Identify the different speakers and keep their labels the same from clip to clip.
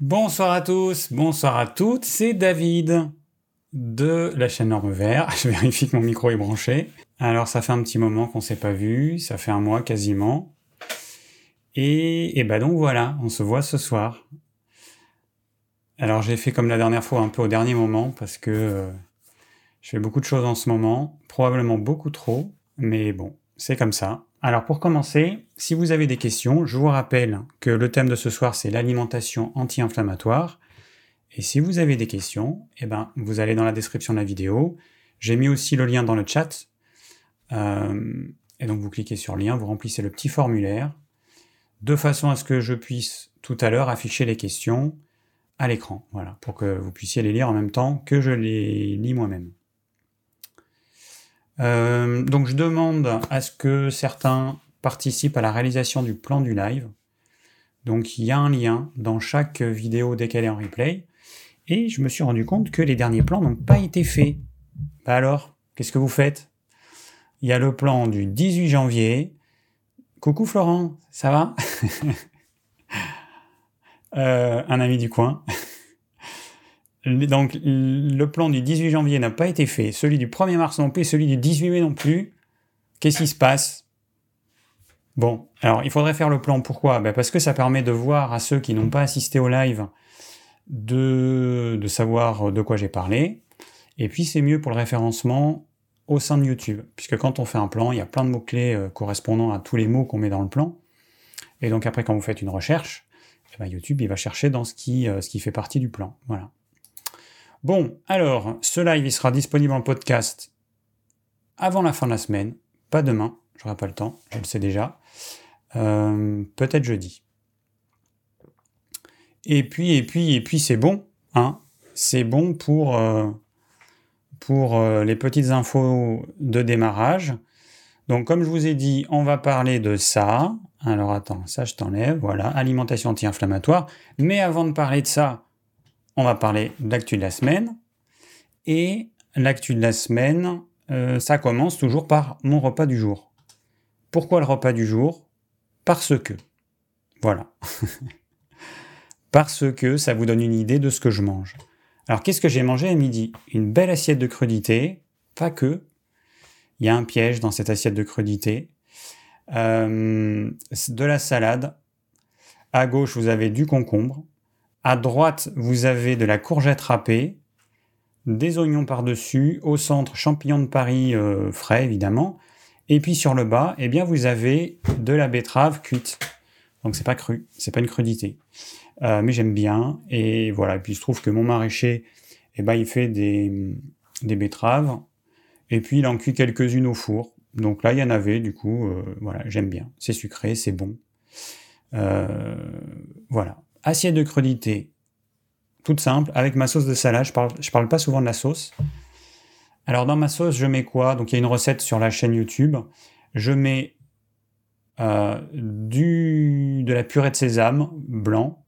Speaker 1: Bonsoir à tous, bonsoir à toutes, c'est David de la chaîne Norme Vert. Je vérifie que mon micro est branché. Alors ça fait un petit moment qu'on s'est pas vu, ça fait un mois quasiment. Et, et bah donc voilà, on se voit ce soir. Alors j'ai fait comme la dernière fois un peu au dernier moment parce que euh, je fais beaucoup de choses en ce moment, probablement beaucoup trop, mais bon, c'est comme ça. Alors pour commencer, si vous avez des questions, je vous rappelle que le thème de ce soir c'est l'alimentation anti-inflammatoire. Et si vous avez des questions, eh ben, vous allez dans la description de la vidéo. J'ai mis aussi le lien dans le chat. Euh, et donc vous cliquez sur lien, vous remplissez le petit formulaire, de façon à ce que je puisse tout à l'heure afficher les questions à l'écran, voilà, pour que vous puissiez les lire en même temps que je les lis moi-même. Euh, donc je demande à ce que certains participent à la réalisation du plan du live. Donc il y a un lien dans chaque vidéo est en replay. Et je me suis rendu compte que les derniers plans n'ont pas été faits. Bah alors, qu'est-ce que vous faites? Il y a le plan du 18 janvier. Coucou Florent, ça va? Euh, Un ami du coin. Donc le plan du 18 janvier n'a pas été fait, celui du 1er mars non plus, celui du 18 mai non plus. Qu'est-ce qui se passe? Bon, alors il faudrait faire le plan. Pourquoi? Ben Parce que ça permet de voir à ceux qui n'ont pas assisté au live de, savoir de quoi j'ai parlé. Et puis c'est mieux pour le référencement au sein de YouTube, puisque quand on fait un plan, il y a plein de mots-clés euh, correspondant à tous les mots qu'on met dans le plan. Et donc après, quand vous faites une recherche, eh ben, YouTube il va chercher dans ce qui, euh, ce qui fait partie du plan. Voilà. Bon, alors, ce live sera disponible en podcast avant la fin de la semaine, pas demain, j'aurai pas le temps, je le sais déjà. Euh, peut-être jeudi. Et puis, et puis, et puis, c'est bon, hein. C'est bon pour, euh, euh, les petites infos de démarrage. Donc, comme je vous ai dit, on va parler de ça. Alors, attends, ça, je t'enlève. Voilà, alimentation anti-inflammatoire. Mais avant de parler de ça, on va parler de l'actu de la semaine. Et l'actu de la semaine, euh, ça commence toujours par mon repas du jour. Pourquoi le repas du jour? Parce que. Voilà. Parce que ça vous donne une idée de ce que je mange. Alors qu'est-ce que j'ai mangé à midi? Une belle assiette de crudité, pas que. Il y a un piège dans cette assiette de crudité. Euh, de la salade. À gauche, vous avez du concombre. À droite, vous avez de la courgette râpée, des oignons par-dessus, au centre, champignons de Paris euh, frais évidemment, et puis sur le bas, eh bien vous avez de la betterave cuite. Donc c'est pas cru, c'est pas une crudité. Euh, mais j'aime bien et voilà. Et puis il se trouve que mon maraîcher, eh ben il fait des, betteraves et puis il en cuit quelques-unes au four. Donc là il y en avait du coup, euh, voilà, j'aime bien. C'est sucré, c'est bon. voilà. Assiette de crudité, toute simple, avec ma sauce de salade. Je parle, parle pas souvent de la sauce. Alors dans ma sauce, je mets quoi? Donc il y a une recette sur la chaîne YouTube. Je mets euh, du, de la purée de sésame blanc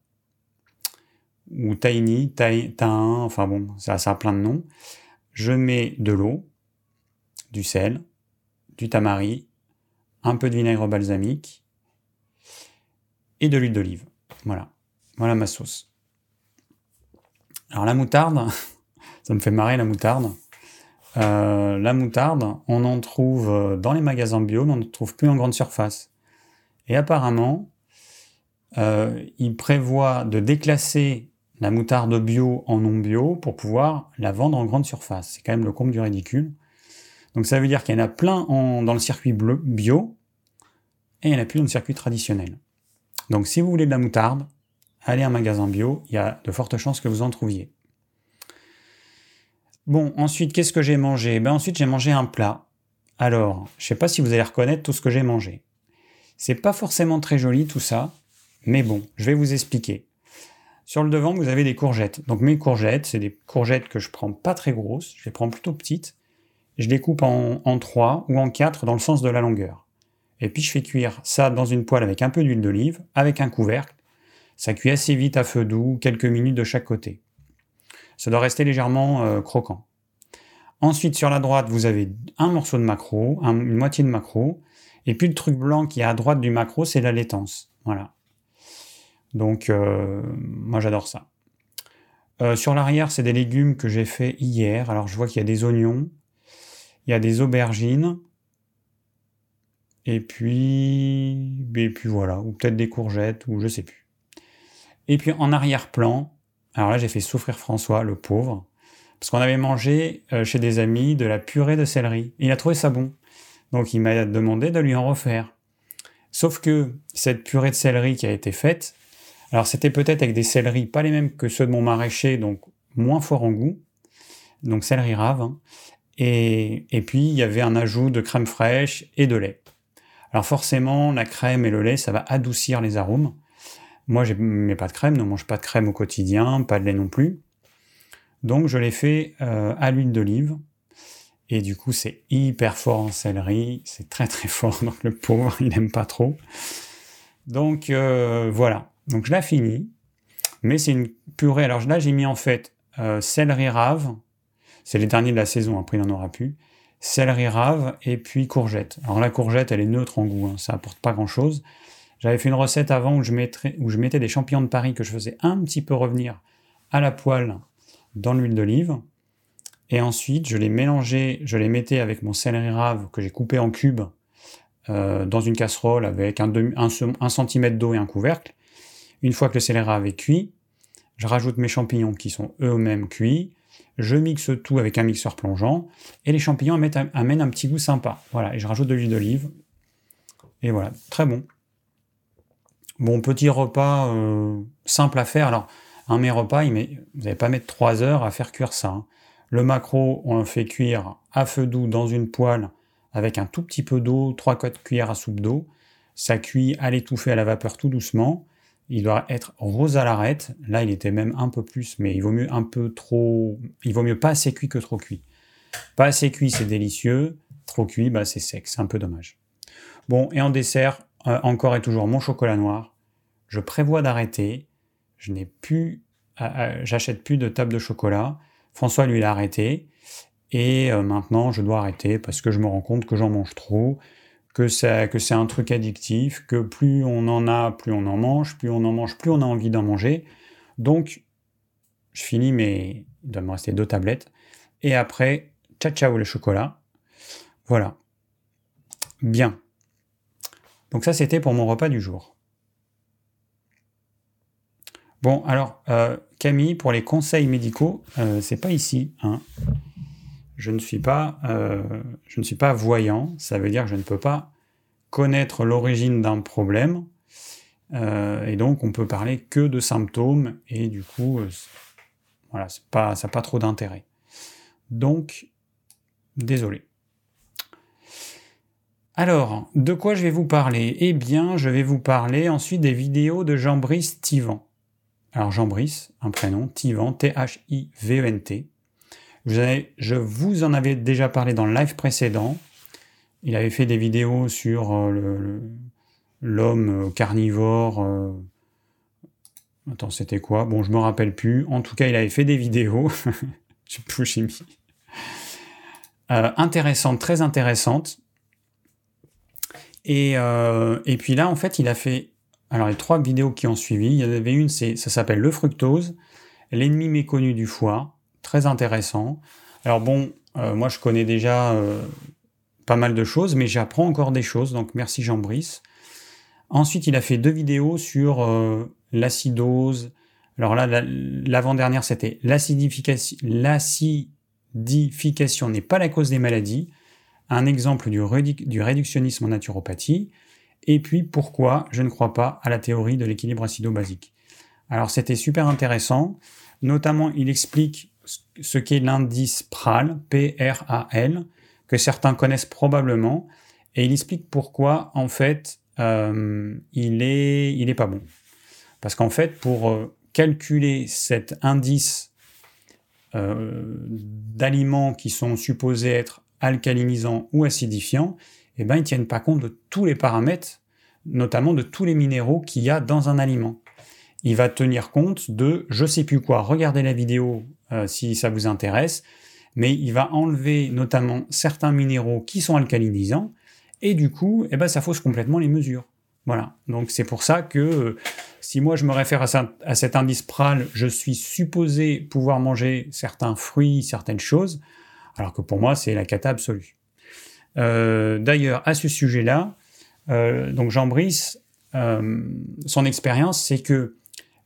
Speaker 1: ou tiny, tain, enfin bon, ça, ça a plein de noms. Je mets de l'eau, du sel, du tamari, un peu de vinaigre balsamique et de l'huile d'olive. Voilà. Voilà ma sauce. Alors la moutarde, ça me fait marrer la moutarde. Euh, la moutarde, on en trouve euh, dans les magasins bio, mais on ne trouve plus en grande surface. Et apparemment, euh, ils prévoient de déclasser la moutarde bio en non bio pour pouvoir la vendre en grande surface. C'est quand même le comble du ridicule. Donc ça veut dire qu'il y en a plein dans le circuit bio et il n'y en a plus dans le circuit traditionnel. Donc si vous voulez de la moutarde, allez à un magasin bio, il y a de fortes chances que vous en trouviez. Bon, ensuite, qu'est-ce que j'ai mangé? Ben Ensuite, j'ai mangé un plat. Alors, je ne sais pas si vous allez reconnaître tout ce que j'ai mangé. C'est pas forcément très joli tout ça, mais bon, je vais vous expliquer. Sur le devant, vous avez des courgettes. Donc mes courgettes, c'est des courgettes que je prends pas très grosses, je les prends plutôt petites. Je les coupe en, en 3 ou en 4 dans le sens de la longueur. Et puis je fais cuire ça dans une poêle avec un peu d'huile d'olive, avec un couvercle, ça cuit assez vite à feu doux, quelques minutes de chaque côté. Ça doit rester légèrement euh, croquant. Ensuite, sur la droite, vous avez un morceau de macro, une moitié de macro, et puis le truc blanc qui est à droite du macro, c'est la laitance. Voilà. Donc, euh, moi, j'adore ça. Euh, sur l'arrière, c'est des légumes que j'ai fait hier. Alors, je vois qu'il y a des oignons, il y a des aubergines, et puis, et puis voilà, ou peut-être des courgettes, ou je sais plus. Et puis en arrière-plan, alors là, j'ai fait souffrir François, le pauvre, parce qu'on avait mangé euh, chez des amis de la purée de céleri. Il a trouvé ça bon. Donc il m'a demandé de lui en refaire. Sauf que cette purée de céleri qui a été faite, alors c'était peut-être avec des céleris pas les mêmes que ceux de mon maraîcher, donc moins fort en goût, donc céleri rave, hein. et, et puis il y avait un ajout de crème fraîche et de lait. Alors forcément, la crème et le lait, ça va adoucir les arômes. Moi, je mets pas de crème, ne mange pas de crème au quotidien, pas de lait non plus. Donc je l'ai fait euh, à l'huile d'olive. Et du coup, c'est hyper fort en céleri, c'est très très fort, donc le pauvre, il n'aime pas trop. Donc euh, voilà, donc je l'ai fini, mais c'est une purée. Alors là, j'ai mis en fait euh, céleri rave, c'est les derniers de la saison, après il n'en aura plus, céleri rave et puis courgette. Alors la courgette, elle est neutre en goût, hein, ça apporte pas grand-chose. J'avais fait une recette avant où je, mettais des champignons de Paris que je faisais un petit peu revenir à la poêle dans l'huile d'olive. Et ensuite, je les mélangeais, je les mettais avec mon céleri rave que j'ai coupé en cubes euh, dans une casserole avec un, un, centimètre d'eau et un couvercle. Une fois que le céleri rave est cuit, je rajoute mes champignons qui sont eux-mêmes cuits. Je mixe tout avec un mixeur plongeant et les champignons amènent, un petit goût sympa. Voilà, et je rajoute de l'huile d'olive. Et voilà, très bon. Bon, petit repas euh, simple à faire. Alors, un mes repas, vous n'allez pas mettre 3 heures à faire cuire ça. Hein. Le macro, on le fait cuire à feu doux dans une poêle avec un tout petit peu d'eau, 3 4 cuillères à soupe d'eau. Ça cuit à l'étouffer à la vapeur tout doucement. Il doit être rose à l'arête. Là, il était même un peu plus, mais il vaut mieux un peu trop. Il vaut mieux pas assez cuit que trop cuit. Pas assez cuit, c'est délicieux. Trop cuit, bah, c'est sec. C'est un peu dommage. Bon, et en dessert, encore et toujours mon chocolat noir. Je prévois d'arrêter. Je n'ai plus. J'achète plus de table de chocolat. François, lui, l'a arrêté. Et euh, maintenant, je dois arrêter parce que je me rends compte que j'en mange trop, que c'est, que c'est un truc addictif, que plus on en a, plus on en mange, plus on en mange, plus on a envie d'en manger. Donc, je finis mes... Il doit me rester deux tablettes. Et après, ciao ciao le chocolat. Voilà. Bien. Donc ça, c'était pour mon repas du jour. Bon, alors, euh, Camille, pour les conseils médicaux, euh, c'est pas ici. Hein. Je ne suis pas, euh, je ne suis pas voyant. Ça veut dire que je ne peux pas connaître l'origine d'un problème. et donc, on peut parler que de symptômes. Et du coup, voilà, pas, ça n'a pas trop d'intérêt. Donc, désolé. Alors, de quoi je vais vous parler? Eh bien, je vais vous parler ensuite des vidéos de Jean-Brice Tivan. Alors Jean-Brice, un prénom, Tivan, T-H-I-V-E-N-T. Je vous en avais déjà parlé dans le live précédent. Il avait fait des vidéos sur euh, l'homme euh, carnivore. Euh, attends, c'était quoi? Bon, je me rappelle plus. En tout cas, il avait fait des vidéos. je intéressantes, très intéressantes. Et, et puis là, en fait, il a fait alors les trois vidéos qui ont suivi, il y en avait une, ça s'appelle le fructose, l'ennemi méconnu du foie, très intéressant. Alors bon, euh, moi je connais déjà euh, pas mal de choses, mais j'apprends encore des choses, donc merci Jean-Brice. Ensuite, il a fait deux vidéos sur euh, l'acidose. Alors là, l'avant-dernière, c'était. L'acidification n'est pas la cause des maladies. Un exemple du, du réductionnisme en naturopathie et puis pourquoi je ne crois pas à la théorie de l'équilibre acido-basique? Alors c'était super intéressant, notamment il explique ce qu'est l'indice PRAL, P-R-A-L, que certains connaissent probablement, et il explique pourquoi en fait euh, il, est, il est pas bon. Parce qu'en fait pour euh, calculer cet indice euh, d'aliments qui sont supposés être alcalinisants ou acidifiants, eh ben, ils ne tiennent pas compte de tous les paramètres, notamment de tous les minéraux qu'il y a dans un aliment. Il va tenir compte de je sais plus quoi. Regardez la vidéo euh, si ça vous intéresse, mais il va enlever notamment certains minéraux qui sont alcalinisants, et du coup, eh ben, ça fausse complètement les mesures. Voilà. Donc c'est pour ça que euh, si moi je me réfère à, cet indice PRAL, je suis supposé pouvoir manger certains fruits, certaines choses, alors que pour moi c'est la cata absolue. Euh, d'ailleurs, à ce sujet-là, euh, donc Jean Brice, son expérience, c'est que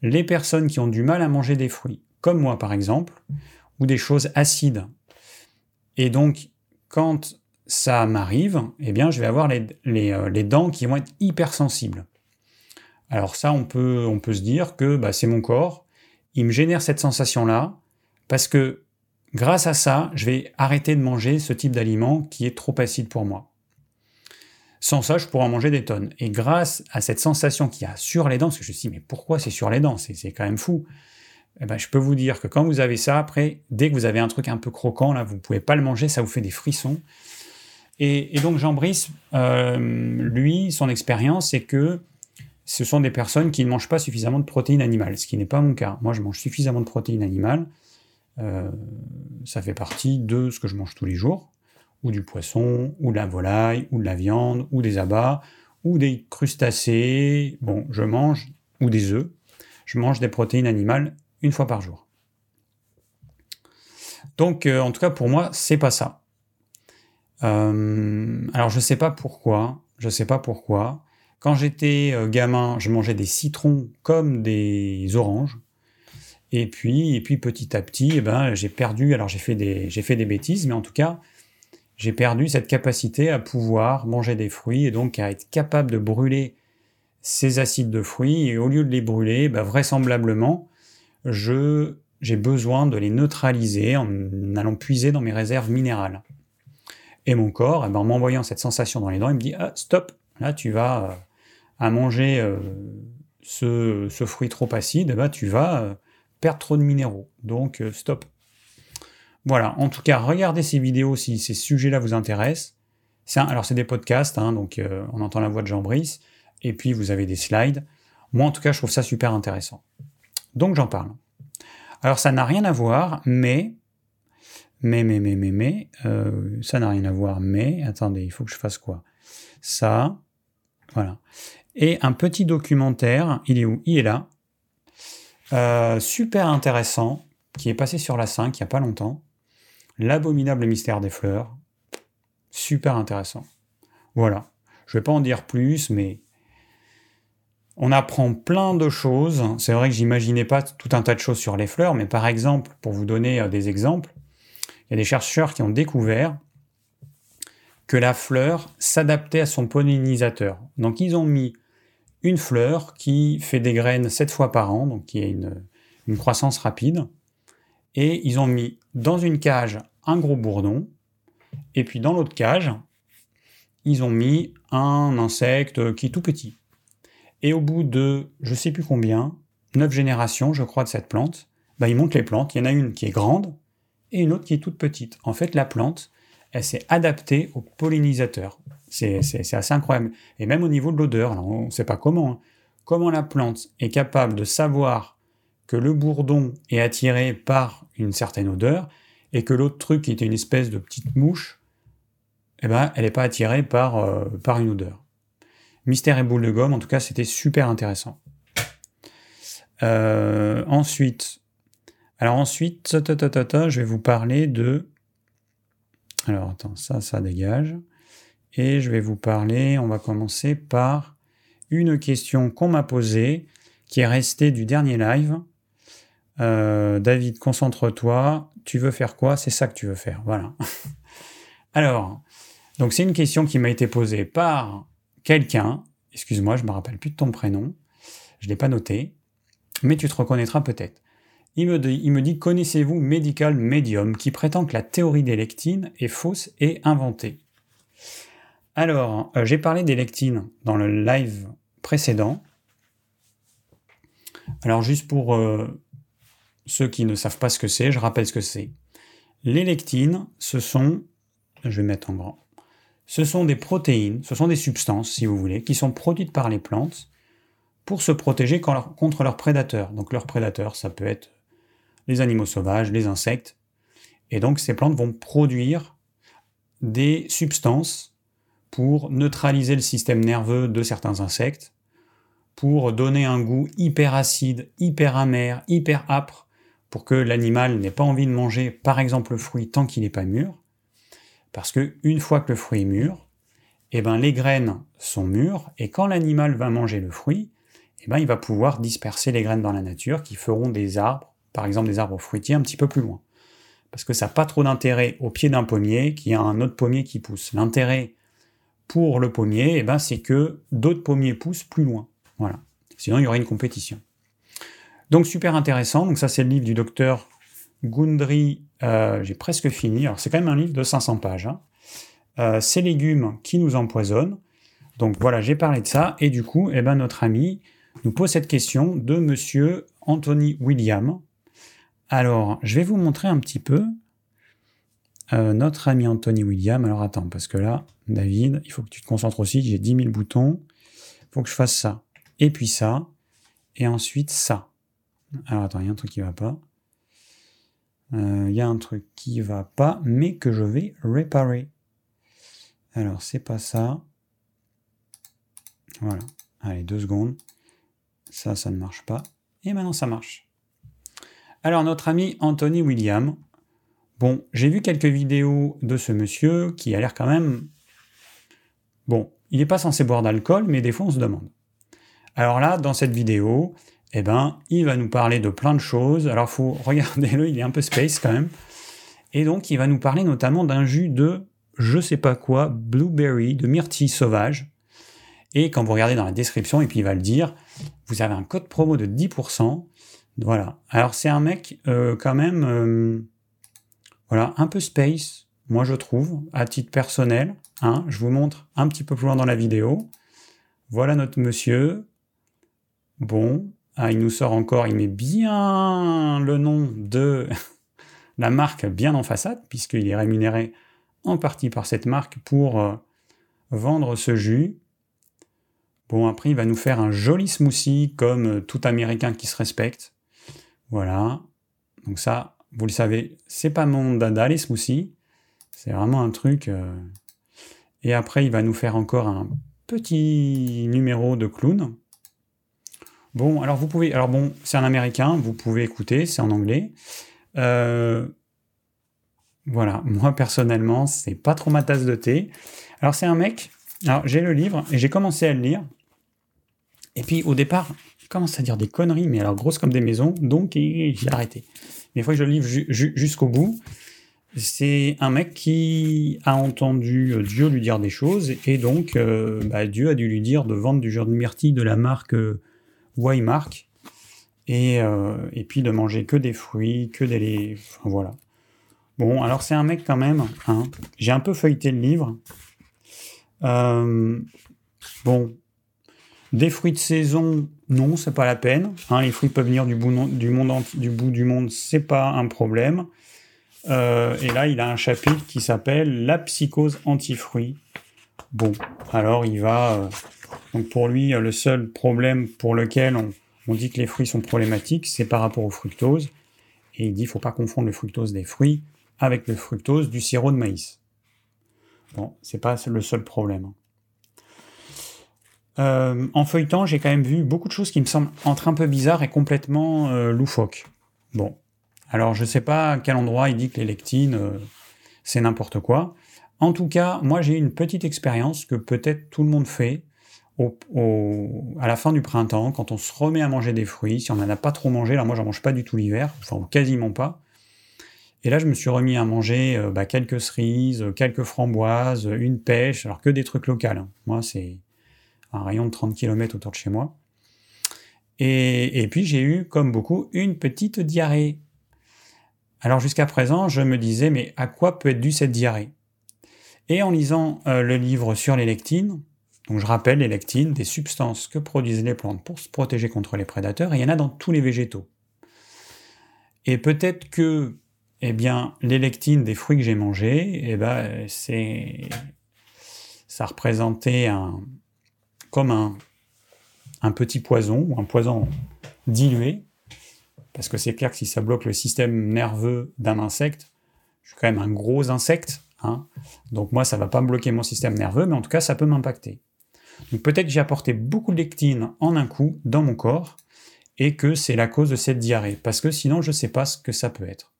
Speaker 1: les personnes qui ont du mal à manger des fruits, comme moi par exemple, ou des choses acides, et donc quand ça m'arrive, eh bien, je vais avoir les, euh, les, dents qui vont être hypersensibles. Alors ça, on peut, on peut se dire que bah, c'est mon corps, il me génère cette sensation-là, parce que grâce à ça, je vais arrêter de manger ce type d'aliment qui est trop acide pour moi. Sans ça, je pourrais en manger des tonnes. Et grâce à cette sensation qu'il y a sur les dents, parce que je me suis dit, mais pourquoi c'est sur les dents? C'est quand même fou. Eh ben, je peux vous dire que quand vous avez ça, après, dès que vous avez un truc un peu croquant, là, vous ne pouvez pas le manger, ça vous fait des frissons. Et, donc Jean Brice, euh, lui, son expérience, c'est que ce sont des personnes qui ne mangent pas suffisamment de protéines animales, ce qui n'est pas mon cas. Moi, je mange suffisamment de protéines animales. Euh, ça fait partie de ce que je mange tous les jours, ou du poisson, ou de la volaille, ou de la viande, ou des abats, ou des crustacés. Bon, je mange, ou des œufs. Je mange des protéines animales une fois par jour. Donc, euh, en tout cas, pour moi, c'est pas ça. Euh, alors je sais pas pourquoi, je sais pas pourquoi. Quand j'étais gamin, je mangeais des citrons comme des oranges. Et puis, et puis petit à petit, eh ben, j'ai perdu. Alors j'ai fait des, j'ai fait des bêtises, mais en tout cas, j'ai perdu cette capacité à pouvoir manger des fruits et donc à être capable de brûler ces acides de fruits. Et au lieu de les brûler, ben, vraisemblablement, je j'ai besoin de les neutraliser en allant puiser dans mes réserves minérales. Et mon corps, eh ben, en m'envoyant cette sensation dans les dents, il me dit ah, stop, là tu vas euh, à manger euh, ce, fruit trop acide, eh ben, tu vas euh, perdre trop de minéraux. Donc stop. Voilà, en tout cas, regardez ces vidéos si ces sujets-là vous intéressent. alors c'est des podcasts, hein, donc on entend la voix de Jean Brice, et puis vous avez des slides. Moi en tout cas, je trouve ça super intéressant. Donc j'en parle. Alors ça n'a rien à voir, mais mais, mais, mais, mais, mais, euh, ça n'a rien à voir, mais, attendez, il faut que je fasse quoi? Ça, voilà. Et un petit documentaire, il est où? Il est là. Euh, super intéressant, qui est passé sur la 5 il n'y a pas longtemps. L'abominable mystère des fleurs. Super intéressant. Voilà. Je ne vais pas en dire plus, mais on apprend plein de choses. C'est vrai que j'imaginais pas tout un tas de choses sur les fleurs, mais par exemple, pour vous donner euh, des exemples, il y a des chercheurs qui ont découvert que la fleur s'adaptait à son pollinisateur. Donc ils ont mis une fleur qui fait des graines 7 fois par an, donc qui a une, croissance rapide, et ils ont mis dans une cage un gros bourdon, et puis dans l'autre cage, ils ont mis un insecte qui est tout petit. Et au bout de, je sais plus combien, 9 générations, je crois, de cette plante, bah, ils montent les plantes. Il y en a une qui est grande, et une autre qui est toute petite. En fait, la plante, elle s'est adaptée au pollinisateur. C'est assez incroyable. Et même au niveau de l'odeur, on ne sait pas comment. Hein. Comment la plante est capable de savoir que le bourdon est attiré par une certaine odeur et que l'autre truc qui était une espèce de petite mouche, eh ben, elle n'est pas attirée par, euh, par une odeur. Mystère et boule de gomme, en tout cas, c'était super intéressant. Euh, ensuite, alors ensuite, je vais vous parler de... Alors attends, ça, ça dégage. Et je vais vous parler, on va commencer par une question qu'on m'a posée, qui est restée du dernier live. Euh, David, concentre-toi. Tu veux faire quoi? C'est ça que tu veux faire. Voilà. Alors, donc c'est une question qui m'a été posée par quelqu'un. Excuse-moi, je me rappelle plus de ton prénom. Je l'ai pas noté, mais tu te reconnaîtras peut-être. Il me dit, connaissez-vous Medical Medium qui prétend que la théorie des lectines est fausse et inventée? Alors, euh, j'ai parlé des lectines dans le live précédent. Alors, juste pour euh, ceux qui ne savent pas ce que c'est, je rappelle ce que c'est. Les lectines, ce sont, je vais mettre en grand, ce sont des protéines, ce sont des substances, si vous voulez, qui sont produites par les plantes pour se protéger contre leurs prédateurs. Donc leurs prédateurs, ça peut être les animaux sauvages, les insectes. Et donc ces plantes vont produire des substances pour neutraliser le système nerveux de certains insectes, pour donner un goût hyper acide, hyper amer, hyper âpre, pour que l'animal n'ait pas envie de manger, par exemple, le fruit tant qu'il n'est pas mûr. Parce que une fois que le fruit est mûr, eh ben, les graines sont mûres, et quand l'animal va manger le fruit, eh ben, il va pouvoir disperser les graines dans la nature qui feront des arbres, par exemple des arbres fruitiers un petit peu plus loin. Parce que ça n'a pas trop d'intérêt au pied d'un pommier qu'il y a un autre pommier qui pousse. L'intérêt pour le pommier, eh ben, c'est que d'autres pommiers poussent plus loin. Voilà. Sinon, il y aurait une compétition. Donc, super intéressant. Donc, ça, c'est le livre du docteur Gundry. Euh, j'ai presque fini. Alors, c'est quand même un livre de 500 pages. Hein. Euh, ces légumes qui nous empoisonnent. Donc, voilà, j'ai parlé de ça. Et du coup, eh ben, notre ami nous pose cette question de monsieur Anthony William. Alors, je vais vous montrer un petit peu euh, notre ami Anthony William. Alors, attends, parce que là, David, il faut que tu te concentres aussi. J'ai 10 000 boutons faut que je fasse ça. Et puis ça. Et ensuite ça. Alors attends, il y a un truc qui va pas. Euh, il y a un truc qui va pas, mais que je vais réparer. Alors c'est pas ça. Voilà. Allez, deux secondes. Ça, ça ne marche pas. Et maintenant ça marche. Alors notre ami Anthony William. Bon, j'ai vu quelques vidéos de ce monsieur qui a l'air quand même... Bon, il n'est pas censé boire d'alcool, mais des fois on se demande. Alors là, dans cette vidéo, eh ben, il va nous parler de plein de choses. Alors faut regarder le, il est un peu space quand même. Et donc il va nous parler notamment d'un jus de je sais pas quoi, blueberry, de myrtille sauvage. Et quand vous regardez dans la description, et puis il va le dire, vous avez un code promo de 10%. Voilà. Alors c'est un mec euh, quand même, euh, voilà, un peu space, moi je trouve, à titre personnel. Hein, je vous montre un petit peu plus loin dans la vidéo. Voilà notre monsieur. Bon, ah, il nous sort encore, il met bien le nom de la marque bien en façade, puisqu'il est rémunéré en partie par cette marque pour euh, vendre ce jus. Bon, après, il va nous faire un joli smoothie comme tout Américain qui se respecte. Voilà. Donc ça, vous le savez, c'est pas mon dada les smoothies. C'est vraiment un truc. Euh, et après, il va nous faire encore un petit numéro de clown. Bon, alors vous pouvez. Alors bon, c'est un américain, vous pouvez écouter, c'est en anglais. Euh, voilà, moi personnellement, c'est pas trop ma tasse de thé. Alors c'est un mec. Alors j'ai le livre et j'ai commencé à le lire. Et puis au départ, il commence à dire des conneries, mais alors grosses comme des maisons, donc j'ai arrêté. Mais il faut que je le livre jusqu'au bout c'est un mec qui a entendu euh, Dieu lui dire des choses, et donc euh, bah, Dieu a dû lui dire de vendre du jus de myrtille de la marque euh, Waymark, et, et puis de manger que des fruits, que des voilà. Bon, alors c'est un mec quand même, hein. j'ai un peu feuilleté le livre. bon, des fruits de saison, non, c'est pas la peine. Hein. les fruits peuvent venir du bout du, monde, du bout c'est pas un problème. Euh, et là, il a un chapitre qui s'appelle La psychose anti-fruits. Bon, alors il va. Euh, donc pour lui, le seul problème pour lequel on, dit que les fruits sont problématiques, c'est par rapport au fructose. Et il dit faut pas confondre le fructose des fruits avec le fructose du sirop de maïs. Bon, c'est pas le seul problème. Euh, en feuilletant, j'ai quand même vu beaucoup de choses qui me semblent entre un peu bizarres et complètement loufoques. Bon, alors, je ne sais pas à quel endroit il dit que les lectines, euh, c'est n'importe quoi. En tout cas, moi, j'ai une petite expérience que peut-être tout le monde fait à la fin du printemps, quand on se remet à manger des fruits. Si on n'en a pas trop mangé, là, moi, j'en mange pas du tout l'hiver, enfin, quasiment pas. Et là, je me suis remis à manger euh, bah, quelques cerises, quelques framboises, une pêche, alors que des trucs locaux. Hein. Moi, c'est un rayon de 30 km autour de chez moi. et puis, j'ai eu, comme beaucoup, une petite diarrhée. Alors jusqu'à présent, je me disais, mais à quoi peut être due cette diarrhée? Et en lisant euh, le livre sur les lectines, donc je rappelle les lectines, des substances que produisent les plantes pour se protéger contre les prédateurs, il y en a dans tous les végétaux. Et peut-être que, eh bien, les lectines des fruits que j'ai mangés, eh ben, c'est, ça représentait un, comme un, petit poison ou un poison dilué parce que c'est clair que si ça bloque le système nerveux d'un insecte, je suis quand même un gros insecte, Hein. Donc moi, ça va pas me bloquer mon système nerveux, mais en tout cas, ça peut m'impacter. Donc peut-être que j'ai apporté beaucoup de lectine en un coup dans mon corps et que c'est la cause de cette diarrhée, parce que sinon, je ne sais pas ce que ça peut être.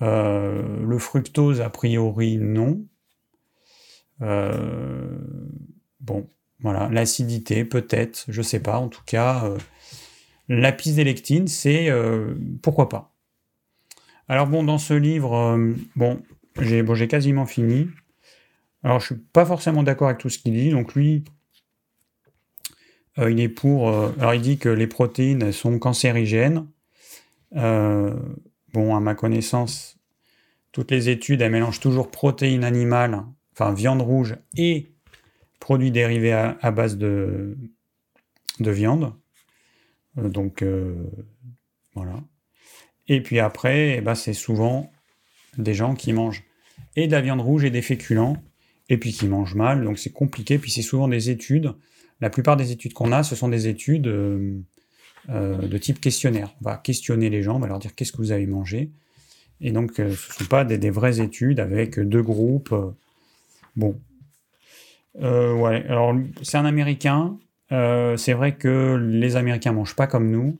Speaker 1: Euh, le fructose, a priori, non. Euh, bon, voilà, l'acidité, peut-être, je ne sais pas. En tout cas, euh, la piste d'électine, c'est pourquoi pas. Alors bon, dans ce livre, bon, j'ai bon, quasiment fini. Alors, je suis pas forcément d'accord avec tout ce qu'il dit. Donc, lui, il est pour. alors, il dit que les protéines sont cancérigènes. bon, à ma connaissance, toutes les études, elles mélangent toujours protéines animales, enfin viande rouge et produits dérivés à, base de, de viande. Euh, donc, euh, voilà. Et puis après, eh ben, c'est souvent des gens qui mangent et de la viande rouge et des féculents, et puis qui mangent mal, donc c'est compliqué. Puis c'est souvent des études. La plupart des études qu'on a, ce sont des études euh, de type questionnaire. On va questionner les gens, on va leur dire qu'est-ce que vous avez mangé. Et donc, ce ne sont pas des, vraies études avec deux groupes. Bon. Euh, alors c'est un Américain. c'est vrai que les Américains mangent pas comme nous.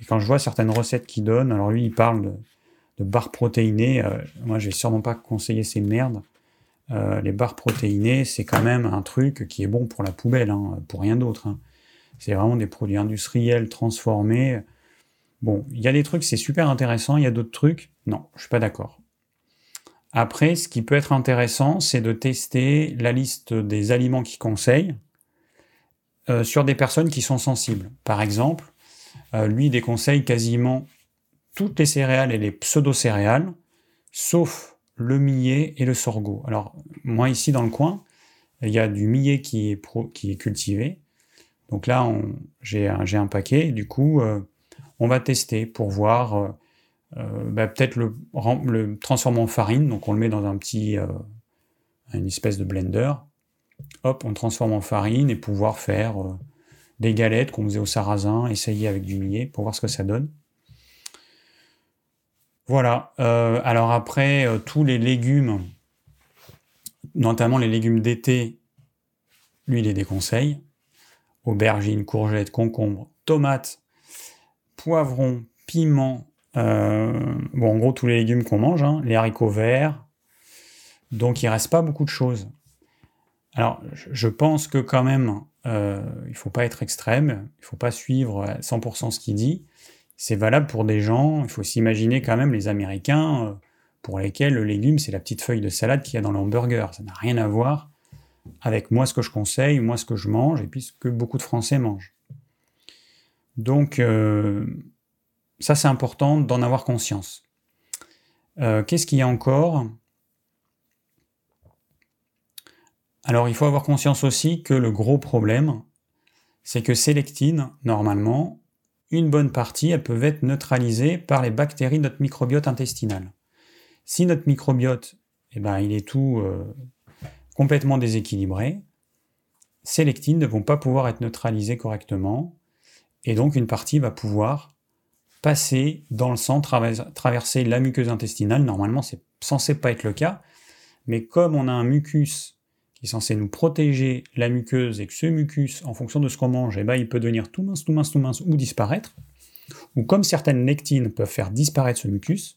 Speaker 1: Et quand je vois certaines recettes qu'il donne, alors lui, il parle de, barres protéinées. moi, je vais sûrement pas conseiller ces merdes. les barres protéinées, c'est quand même un truc qui est bon pour la poubelle, hein, pour rien d'autre. Hein. C'est vraiment des produits industriels transformés. Bon, il y a des trucs, c'est super intéressant, il y a d'autres trucs, non, je suis pas d'accord. Après, ce qui peut être intéressant, c'est de tester la liste des aliments qu'il conseille euh, sur des personnes qui sont sensibles. Par exemple, euh, lui déconseille quasiment toutes les céréales et les pseudo-céréales, sauf le millet et le sorgho. Alors, moi, ici, dans le coin, il y a du millet qui est, cultivé. Donc là, j'ai un, paquet. Du coup, euh, on va tester pour voir, euh, euh, bah, peut-être le, transformer en farine, donc on le met dans un petit, euh, une espèce de blender, hop, on transforme en farine et pouvoir faire des galettes qu'on faisait au sarrasin, essayer avec du millet pour voir ce que ça donne. Voilà, alors après, tous les légumes, notamment les légumes d'été, lui, il les déconseille. Aubergines, courgettes, concombres, tomates, poivron, piment, euh, bon, en gros, tous les légumes qu'on mange, hein, les haricots verts. Donc, il reste pas beaucoup de choses. Alors, je pense que quand même, euh, il faut pas être extrême, il faut pas suivre 100% ce qu'il dit. C'est valable pour des gens, il faut s'imaginer quand même les Américains euh, pour lesquels le légume, c'est la petite feuille de salade qu'il y a dans le hamburger. Ça n'a rien à voir avec moi ce que je conseille, moi ce que je mange, et puis ce que beaucoup de Français mangent. Donc, euh, ça, c'est important d'en avoir conscience. Euh, qu'est-ce qu'il y a encore? Alors, il faut avoir conscience aussi que le gros problème, c'est que ces lectines, normalement, une bonne partie, elles peuvent être neutralisées par les bactéries de notre microbiote intestinal. Si notre microbiote, eh ben, il est tout euh, complètement déséquilibré, ces lectines ne vont pas pouvoir être neutralisées correctement et donc une partie va pouvoir passer dans le sang, traverser la muqueuse intestinale. Normalement, c'est censé pas être le cas, mais comme on a un mucus qui est censé nous protéger la muqueuse et que ce mucus, en fonction de ce qu'on mange, eh ben, il peut devenir tout mince, tout mince, tout mince ou disparaître, ou comme certaines lectines peuvent faire disparaître ce mucus,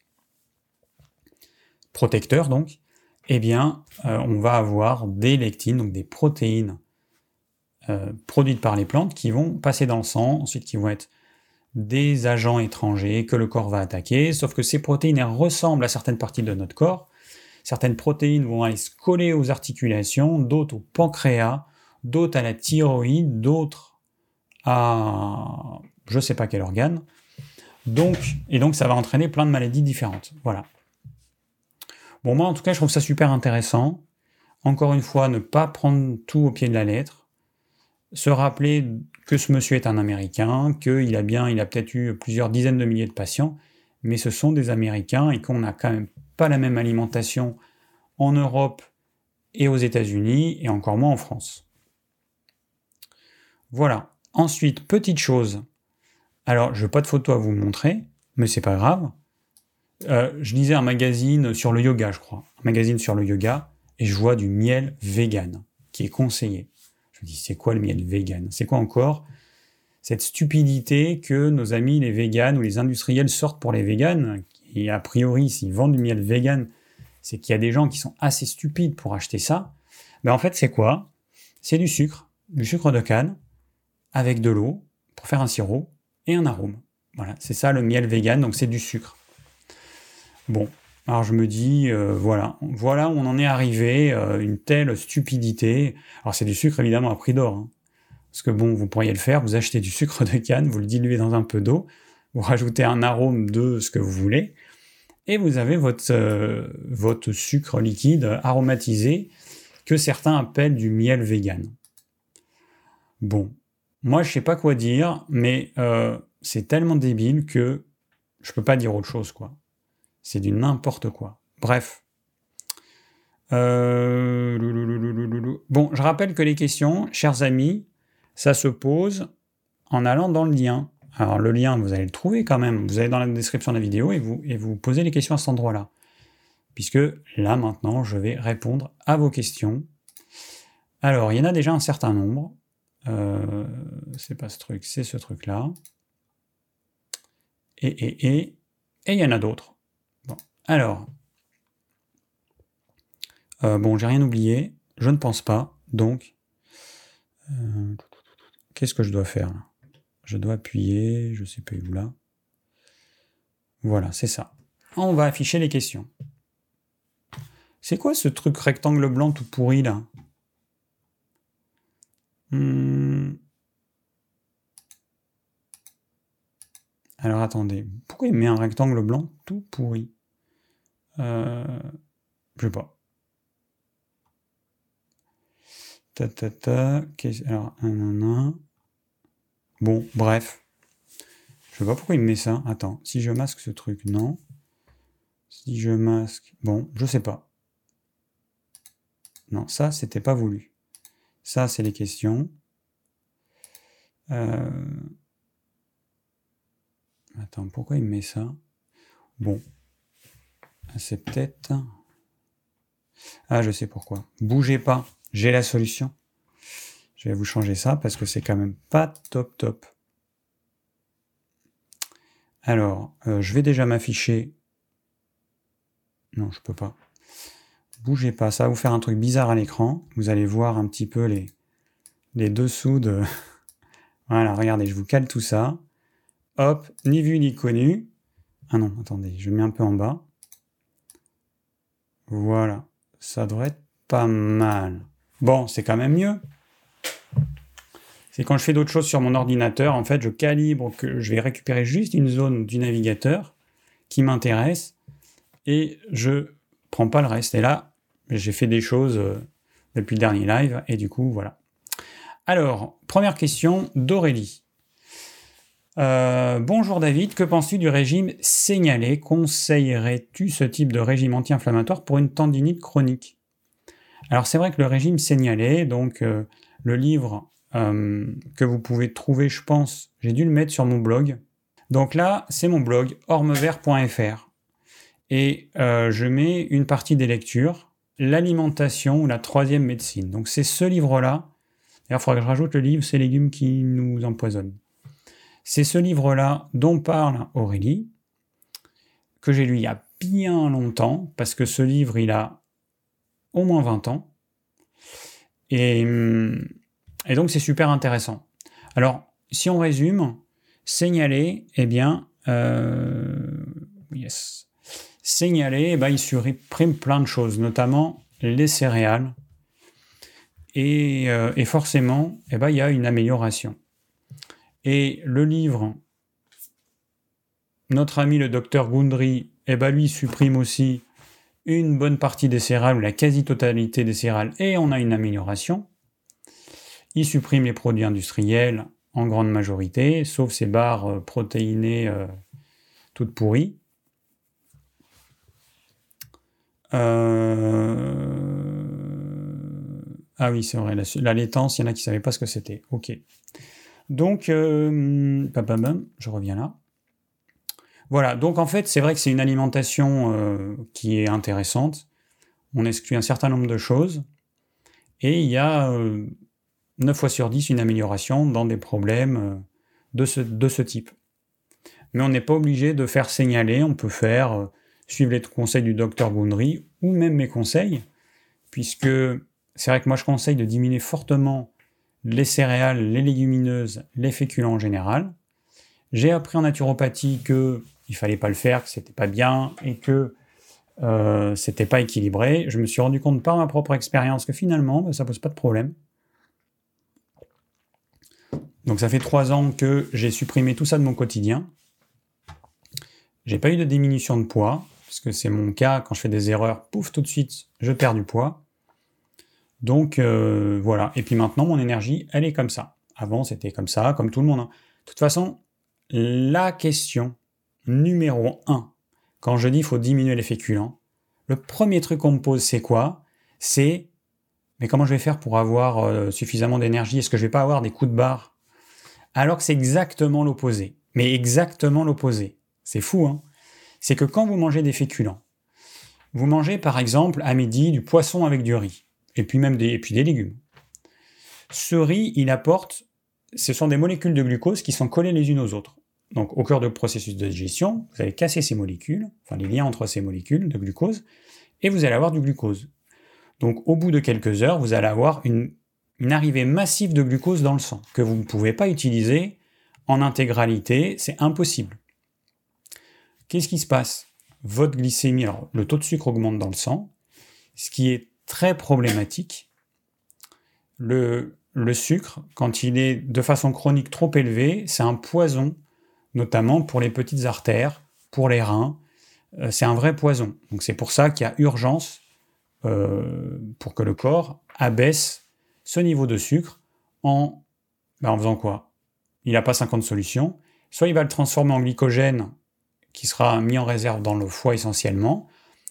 Speaker 1: protecteur donc, eh bien, euh, on va avoir des lectines, donc des protéines euh, produites par les plantes qui vont passer dans le sang, ensuite qui vont être des agents étrangers que le corps va attaquer, sauf que ces protéines ressemblent à certaines parties de notre corps. Certaines protéines vont aller se coller aux articulations, d'autres au pancréas, d'autres à la thyroïde, d'autres à je ne sais pas quel organe. Donc, et donc ça va entraîner plein de maladies différentes. Voilà. Bon, moi en tout cas, je trouve ça super intéressant. Encore une fois, ne pas prendre tout au pied de la lettre se rappeler que ce monsieur est un Américain, qu'il a bien, il a peut-être eu plusieurs dizaines de milliers de patients, mais ce sont des Américains et qu'on n'a quand même pas la même alimentation en Europe et aux États-Unis, et encore moins en France. Voilà. Ensuite, petite chose. Alors, je n'ai pas de photo à vous montrer, mais c'est pas grave. Euh, je lisais un magazine sur le yoga, je crois. Un magazine sur le yoga, et je vois du miel vegan qui est conseillé. C'est quoi le miel vegan? C'est quoi encore cette stupidité que nos amis les véganes ou les industriels sortent pour les véganes, et a priori, s'ils vendent du miel vegan, c'est qu'il y a des gens qui sont assez stupides pour acheter ça. Mais ben, en fait, c'est quoi? C'est du sucre, du sucre de canne, avec de l'eau, pour faire un sirop, et un arôme. Voilà, c'est ça le miel vegan, donc c'est du sucre. Bon, alors je me dis, euh, voilà, voilà où on en est arrivé, euh, une telle stupidité. Alors c'est du sucre évidemment à prix d'or, hein. Parce que bon, vous pourriez le faire, vous achetez du sucre de canne, vous le diluez dans un peu d'eau, vous rajoutez un arôme de ce que vous voulez, et vous avez votre, euh, votre sucre liquide aromatisé que certains appellent du miel vegan. Bon, moi je sais pas quoi dire, mais c'est tellement débile que je peux pas dire autre chose, quoi. C'est du n'importe quoi. Bref. Euh, bon, je rappelle que les questions, chers amis, ça se pose en allant dans le lien. Alors le lien, vous allez le trouver quand même. Vous allez dans la description de la vidéo et vous, et vous posez les questions à cet endroit-là. Puisque là maintenant, je vais répondre à vos questions. Alors, il y en a déjà un certain nombre. Euh, c'est pas ce truc, c'est ce truc-là. Et, et, et, et il y en a d'autres. Alors. Euh, bon, j'ai rien oublié. Je ne pense pas. Donc. Euh, Qu'est-ce que je dois faire là? Je dois appuyer, je sais pas où là. Voilà, c'est ça. On va afficher les questions. C'est quoi ce truc rectangle blanc tout pourri là? Hmm. Alors attendez, pourquoi il met un rectangle blanc tout pourri? Euh, Je sais pas. Ta ta. Alors, un, un, Bon, bref. Je sais pas pourquoi il me met ça. Attends, si je masque ce truc, non. Si je masque... Bon, je sais pas. Non, ça, c'était pas voulu. Ça, c'est les questions. Euh, attends, pourquoi il me met ça? Bon. C'est peut-être... Ah, je sais pourquoi. Bougez pas, j'ai la solution. Je vais vous changer ça parce que c'est quand même pas top top. Alors, euh, je vais déjà m'afficher. Non, je peux pas. Bougez pas, ça va vous faire un truc bizarre à l'écran. Vous allez voir un petit peu les, les dessous de. voilà, regardez, je vous cale tout ça. Hop, ni vu ni connu. Ah non, attendez, je mets un peu en bas. Voilà, ça devrait être pas mal. Bon, c'est quand même mieux c'est quand je fais d'autres choses sur mon ordinateur, en fait, je calibre que je vais récupérer juste une zone du navigateur qui m'intéresse et je prends pas le reste. Et là, j'ai fait des choses euh, depuis le dernier live et du coup, voilà. Alors, première question d'Aurélie. Euh, bonjour David, que penses-tu du régime signalé? Conseillerais-tu ce type de régime anti-inflammatoire pour une tendinite chronique? Alors c'est vrai que le régime signalé, donc euh, le livre euh, que vous pouvez trouver, je pense, j'ai dû le mettre sur mon blog. Donc là, c'est mon blog, ormevert.fr. Et je mets une partie des lectures, l'alimentation ou la troisième médecine. Donc c'est ce livre-là. D'ailleurs, il faudra que je rajoute le livre Ces légumes qui nous empoisonnent. C'est ce livre-là dont parle Aurélie, que j'ai lu il y a bien longtemps, parce que ce livre, il a au moins 20 ans. Et hum, et donc c'est super intéressant. Alors, si on résume, signaler, eh bien, euh. Signaler, eh ben, il supprime plein de choses, notamment les céréales. Et, euh, forcément, eh ben, il y a une amélioration. Et le livre, notre ami le docteur Gundry, eh ben, lui supprime aussi une bonne partie des céréales, ou la quasi-totalité des céréales, et on a une amélioration. Il supprime les produits industriels en grande majorité, sauf ces barres euh, protéinées euh, toutes pourries. Euh, ah oui, c'est vrai, la, laitance, il y en a qui ne savaient pas ce que c'était. Ok. Donc, je reviens là. Voilà, donc en fait, c'est vrai que c'est une alimentation euh, qui est intéressante. On exclut un certain nombre de choses. Et il y a 9 euh, fois sur 10 une amélioration dans des problèmes euh, de, ce, de ce type. Mais on n'est pas obligé de faire signaler, on peut faire suivre les conseils du docteur Boundry ou même mes conseils, puisque c'est vrai que moi je conseille de diminuer fortement les céréales, les légumineuses, les féculents en général. J'ai appris en naturopathie que il fallait pas le faire, que c'était pas bien et que euh, c'était pas équilibré. Je me suis rendu compte par ma propre expérience que finalement, bah, ça pose pas de problème. Donc ça fait trois ans que j'ai supprimé tout ça de mon quotidien. J'ai pas eu de diminution de poids, parce que c'est mon cas, quand je fais des erreurs, pouf, tout de suite, je perds du poids. Donc euh, voilà. Et puis maintenant, mon énergie, elle est comme ça. Avant, c'était comme ça, comme tout le monde. Hein. De toute façon, la question numéro 1, quand je dis qu'il faut diminuer les féculents, le premier truc qu'on me pose, c'est quoi? C'est mais comment je vais faire pour avoir euh, suffisamment d'énergie? Est-ce que je vais pas avoir des coups de barre? Alors que c'est exactement l'opposé. Mais exactement l'opposé. C'est fou, hein C'est que quand vous mangez des féculents, vous mangez par exemple à midi du poisson avec du riz, et puis même des, et puis des légumes. Ce riz, il apporte, ce sont des molécules de glucose qui sont collées les unes aux autres. Donc, au cœur du processus de digestion, vous allez casser ces molécules, enfin les liens entre ces molécules de glucose, et vous allez avoir du glucose. Donc, au bout de quelques heures, vous allez avoir une, arrivée massive de glucose dans le sang, que vous ne pouvez pas utiliser en intégralité, c'est impossible. Qu'est-ce qui se passe? Votre glycémie, alors le taux de sucre augmente dans le sang, ce qui est très problématique. Le, sucre, quand il est de façon chronique trop élevé, c'est un poison notamment pour les petites artères, pour les reins. Euh, c'est un vrai poison. Donc c'est pour ça qu'il y a urgence euh, pour que le corps abaisse ce niveau de sucre en, ben, en faisant quoi? Il n'a pas 50 solutions. Soit il va le transformer en glycogène qui sera mis en réserve dans le foie essentiellement,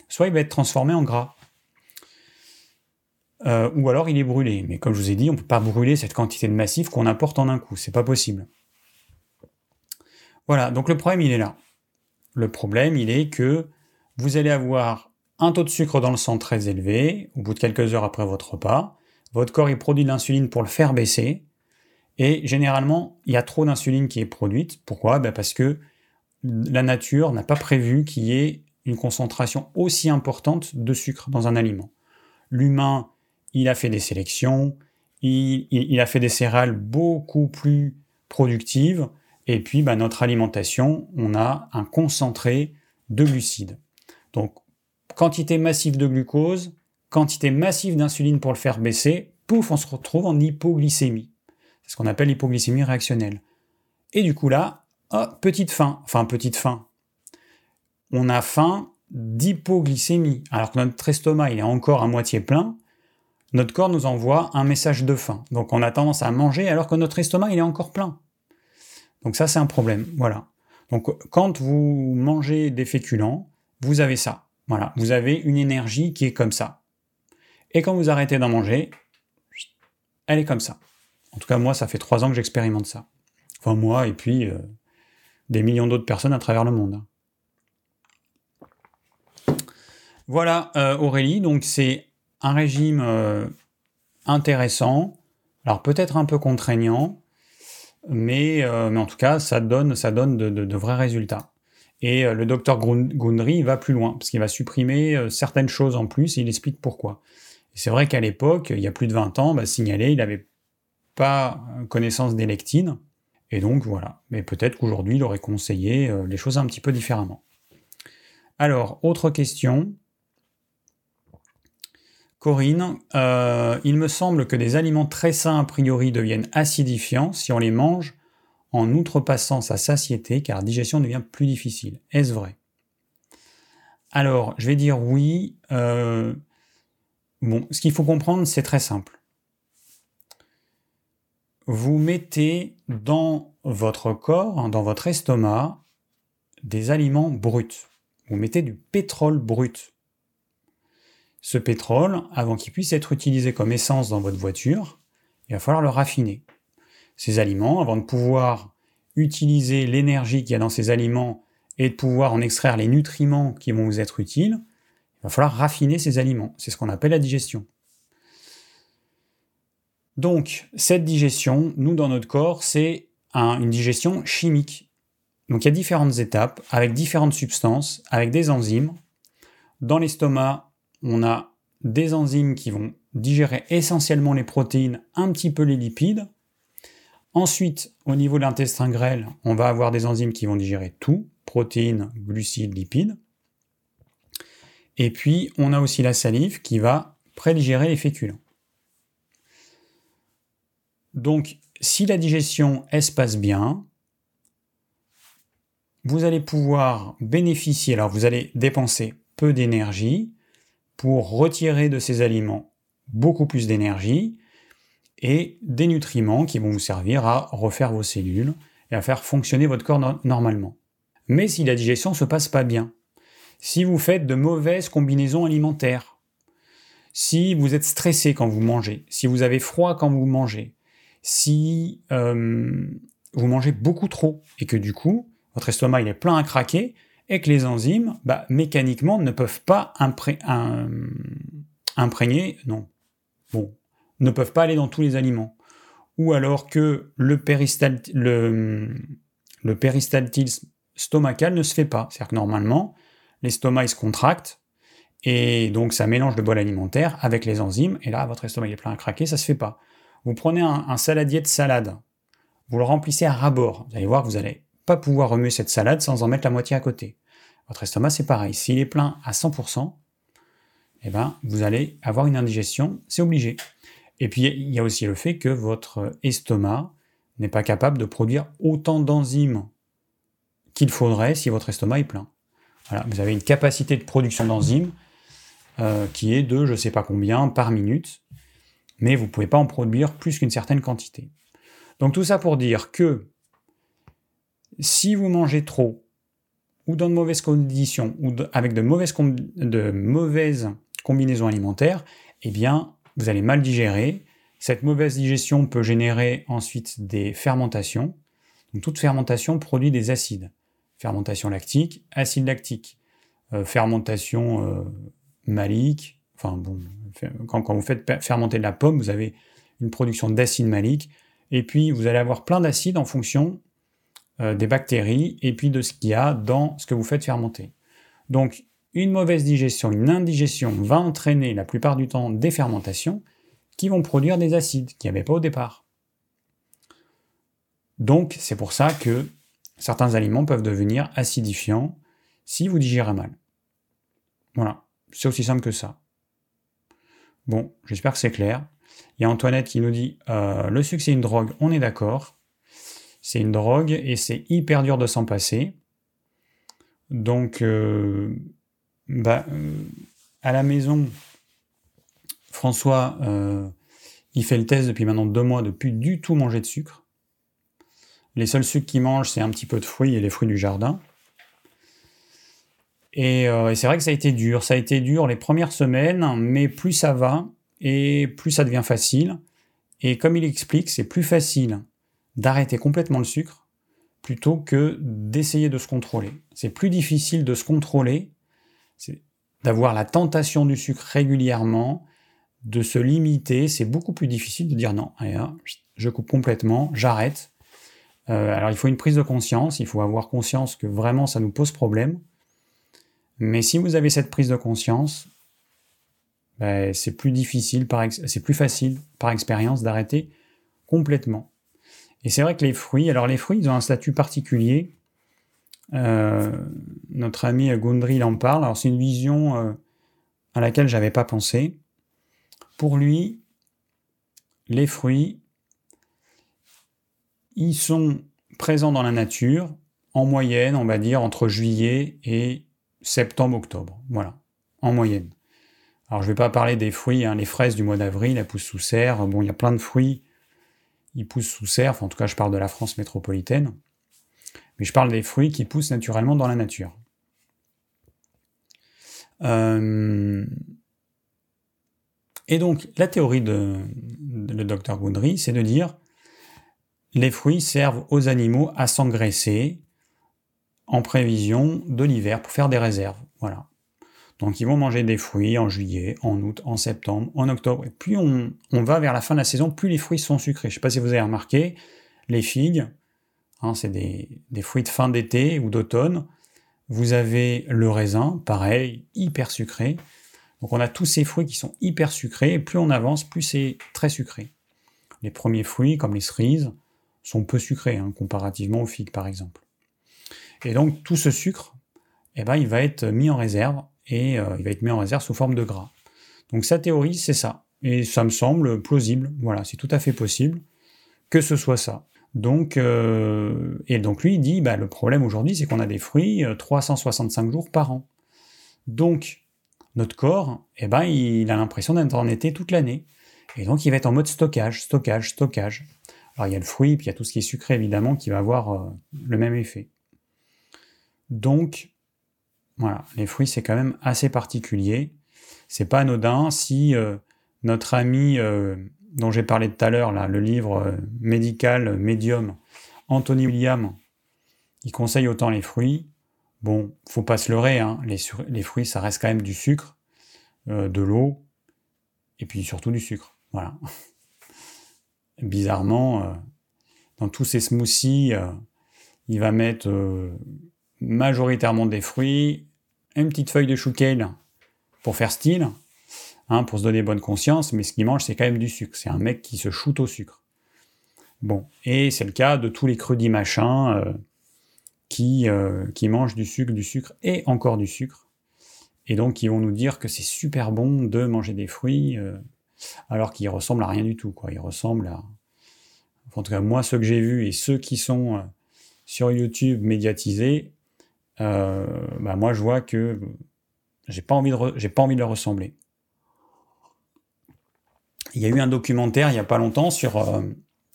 Speaker 1: soit il va être transformé en gras. Euh, ou alors il est brûlé. Mais comme je vous ai dit, on ne peut pas brûler cette quantité de massif qu'on apporte en un coup. C'est pas possible. Voilà, donc le problème, il est là. Le problème, il est que vous allez avoir un taux de sucre dans le sang très élevé, au bout de quelques heures après votre repas. Votre corps, il produit de l'insuline pour le faire baisser. Et généralement, il y a trop d'insuline qui est produite. Pourquoi? Ben Parce que la nature n'a pas prévu qu'il y ait une concentration aussi importante de sucre dans un aliment. L'humain, il a fait des sélections, il, a fait des céréales beaucoup plus productives, et puis, bah, notre alimentation, on a un concentré de glucides. Donc, quantité massive de glucose, quantité massive d'insuline pour le faire baisser, pouf, on se retrouve en hypoglycémie. C'est ce qu'on appelle l'hypoglycémie réactionnelle. Et du coup là, petite faim, enfin petite faim. On a faim d'hypoglycémie, alors que notre estomac il est encore à moitié plein. Notre corps nous envoie un message de faim. Donc on a tendance à manger alors que notre estomac il est encore plein. Donc ça, c'est un problème. Voilà. Donc quand vous mangez des féculents, vous avez ça. Voilà. Vous avez une énergie qui est comme ça. Et quand vous arrêtez d'en manger, elle est comme ça. En tout cas, moi, ça fait trois ans que j'expérimente ça. Enfin, moi, et puis euh, des millions d'autres personnes à travers le monde. Voilà, euh, Aurélie, donc c'est un régime euh, intéressant, alors peut-être un peu contraignant, mais, euh, en tout cas, ça donne, de, vrais résultats. Et euh, le docteur Gundry va plus loin, parce qu'il va supprimer certaines choses en plus, et il explique pourquoi. c'est vrai qu'à l'époque, il y a plus de 20 ans, bah, signalé, il n'avait pas connaissance des lectines, et donc voilà. Mais peut-être qu'aujourd'hui, il aurait conseillé les choses un petit peu différemment. Alors, autre question. Corinne, euh, il me semble que des aliments très sains a priori deviennent acidifiants si on les mange en outrepassant sa satiété car la digestion devient plus difficile. Est-ce vrai? Alors, je vais dire oui. Euh, bon, ce qu'il faut comprendre, c'est très simple. Vous mettez dans votre corps, dans votre estomac, des aliments bruts. Vous mettez du pétrole brut ce pétrole, avant qu'il puisse être utilisé comme essence dans votre voiture, il va falloir le raffiner. Ces aliments, avant de pouvoir utiliser l'énergie qu'il y a dans ces aliments et de pouvoir en extraire les nutriments qui vont vous être utiles, il va falloir raffiner ces aliments. C'est ce qu'on appelle la digestion. Donc, cette digestion, nous, dans notre corps, c'est une digestion chimique. Donc, il y a différentes étapes, avec différentes substances, avec des enzymes. Dans l'estomac, on a des enzymes qui vont digérer essentiellement les protéines, un petit peu les lipides. Ensuite, au niveau de l'intestin grêle, on va avoir des enzymes qui vont digérer tout, protéines, glucides, lipides. Et puis, on a aussi la salive qui va prédigérer les féculents. Donc, si la digestion, se passe bien, vous allez pouvoir bénéficier, alors vous allez dépenser peu d'énergie pour retirer de ces aliments beaucoup plus d'énergie et des nutriments qui vont vous servir à refaire vos cellules et à faire fonctionner votre corps normalement. Mais si la digestion ne se passe pas bien, si vous faites de mauvaises combinaisons alimentaires, si vous êtes stressé quand vous mangez, si vous avez froid quand vous mangez, si euh, vous mangez beaucoup trop et que du coup votre estomac il est plein à craquer et que les enzymes bah, mécaniquement ne peuvent pas imprégner, non, bon, ne peuvent pas aller dans tous les aliments. Ou alors que le, le, le péristaltisme stomacal ne se fait pas. C'est-à-dire que normalement, l'estomac se contracte et donc ça mélange le bol alimentaire avec les enzymes et là votre estomac est plein à craquer, ça se fait pas. Vous prenez un, saladier de salade, vous le remplissez à ras-bord. Vous allez voir que vous n'allez pas pouvoir remuer cette salade sans en mettre la moitié à côté. Votre estomac, c'est pareil. S'il est plein à 100%, eh ben, vous allez avoir une indigestion, c'est obligé. Et puis, il y a aussi le fait que votre estomac n'est pas capable de produire autant d'enzymes qu'il faudrait si votre estomac est plein. Voilà, vous avez une capacité de production d'enzymes euh, qui est de je ne sais pas combien par minute mais vous ne pouvez pas en produire plus qu'une certaine quantité. Donc tout ça pour dire que si vous mangez trop, ou dans de mauvaises conditions, ou avec de mauvaises, combinaisons alimentaires, eh bien, vous allez mal digérer. Cette mauvaise digestion peut générer ensuite des fermentations. Toute fermentation produit des acides. Fermentation lactique, acide lactique. Euh, fermentation euh, malique, bon, quand, vous faites fermenter de la pomme, vous avez une production d'acide malique, et puis vous allez avoir plein d'acides en fonction euh, des bactéries et puis de ce qu'il y a dans ce que vous faites fermenter. Donc une mauvaise digestion, une indigestion va entraîner la plupart du temps des fermentations qui vont produire des acides qu'il n'y avait pas au départ. Donc c'est pour ça que certains aliments peuvent devenir acidifiants si vous digérez mal. Voilà, c'est aussi simple que ça. Bon, j'espère que c'est clair. Il y a Antoinette qui nous dit euh, le sucre c'est une drogue, on est d'accord. C'est une drogue et c'est hyper dur de s'en passer. Donc, euh, bah, euh, à la maison, François, il fait le test depuis maintenant deux mois de plus du tout manger de sucre. Les seuls sucres qu'il mange, c'est un petit peu de fruits et les fruits du jardin. Euh, et, c'est vrai que ça a été dur. Ça a été dur les premières semaines, mais plus ça va et plus ça devient facile. Et comme il explique, c'est plus facile d'arrêter complètement le sucre plutôt que d'essayer de se contrôler. C'est plus difficile de se contrôler, d'avoir la tentation du sucre régulièrement, de se limiter. C'est beaucoup plus difficile de dire non, je coupe complètement, j'arrête. Euh, alors il faut une prise de conscience, il faut avoir conscience que vraiment ça nous pose problème. Mais si vous avez cette prise de conscience, ben, c'est plus difficile, c'est plus facile par expérience d'arrêter complètement. Et c'est vrai que les fruits, alors les fruits, ils ont un statut particulier. Euh, notre ami Gundry en parle. Alors c'est une vision euh, à laquelle j'avais pas pensé. Pour lui, les fruits, ils sont présents dans la nature en moyenne, on va dire entre juillet et septembre-octobre, voilà, en moyenne. Alors je ne vais pas parler des fruits, hein, les fraises du mois d'avril, elles poussent sous serre, bon il y a plein de fruits, ils poussent sous serre, en tout cas je parle de la France métropolitaine, mais je parle des fruits qui poussent naturellement dans la nature. Euh, et donc la théorie de, le docteur Gundry, c'est de dire les fruits servent aux animaux à s'engraisser, en prévision de l'hiver pour faire des réserves. Voilà. Donc ils vont manger des fruits en juillet, en août, en septembre, en octobre. Et plus on, va vers la fin de la saison, plus les fruits sont sucrés. Je ne sais pas si vous avez remarqué, les figues, hein, c'est des, fruits de fin d'été ou d'automne. Vous avez le raisin, pareil, hyper sucré. Donc on a tous ces fruits qui sont hyper sucrés, et plus on avance, plus c'est très sucré. Les premiers fruits, comme les cerises, sont peu sucrés, hein, comparativement aux figues par exemple. Et donc tout ce sucre, eh ben, il va être mis en réserve, et euh, il va être mis en réserve sous forme de gras. Donc sa théorie, c'est ça. Et ça me semble plausible, voilà, c'est tout à fait possible que ce soit ça. Donc, euh, et donc lui, il dit, bah, le problème aujourd'hui, c'est qu'on a des fruits 365 euh, jours par an. Donc, notre corps, eh ben, il a l'impression d'être en été toute l'année. Et donc, il va être en mode stockage, stockage, stockage. Alors, il y a le fruit, puis il y a tout ce qui est sucré, évidemment, qui va avoir le même effet. Donc, voilà, les fruits, c'est quand même assez particulier. C'est pas anodin si notre ami dont j'ai parlé tout à l'heure, là, le livre euh, médical médium, Anthony William, il conseille autant les fruits. Bon, faut pas se leurrer, hein, les, fruits, ça reste quand même du sucre, euh, de l'eau, et puis surtout du sucre. Voilà. Bizarrement, euh, dans tous ces smoothies, il va mettre majoritairement des fruits, une petite feuille de chou pour faire style, Hein, pour se donner bonne conscience, mais ce qu'il mange, c'est quand même du sucre. C'est un mec qui se shoot au sucre. Bon, et c'est le cas de tous les crudits machins euh, qui, euh, qui mangent du sucre, du sucre et encore du sucre. Et donc, ils vont nous dire que c'est super bon de manger des fruits, euh, alors qu'ils ressemblent à rien du tout. Quoi. Ils ressemblent à. En tout cas, moi, ceux que j'ai vus et ceux qui sont sur YouTube médiatisés, bah, moi, je vois que j'ai pas envie de, j'ai pas envie de leur ressembler. Il y a eu un documentaire il n'y a pas longtemps sur, euh,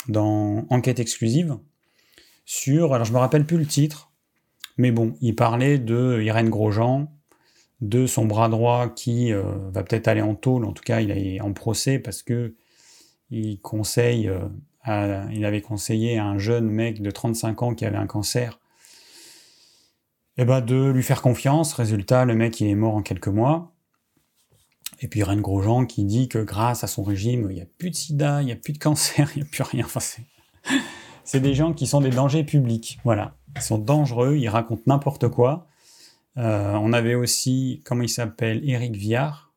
Speaker 1: dans Enquête exclusive sur, alors je me rappelle plus le titre, mais bon, il parlait de Irène Grosjean, de son bras droit qui euh, va peut-être aller en tôle, en tout cas il est en procès parce que il conseille, euh, il avait conseillé à un jeune mec de 35 ans qui avait un cancer, eh ben, de lui faire confiance. Résultat, le mec il est mort en quelques mois. Et puis Irène Grosjean qui dit que grâce à son régime, il n'y a plus de sida, il n'y a plus de cancer, il n'y a plus rien. Enfin, c'est des gens qui sont des dangers publics. Voilà. Ils sont dangereux, ils racontent n'importe quoi. Euh, on avait aussi, comment il s'appelle, Eric Viard,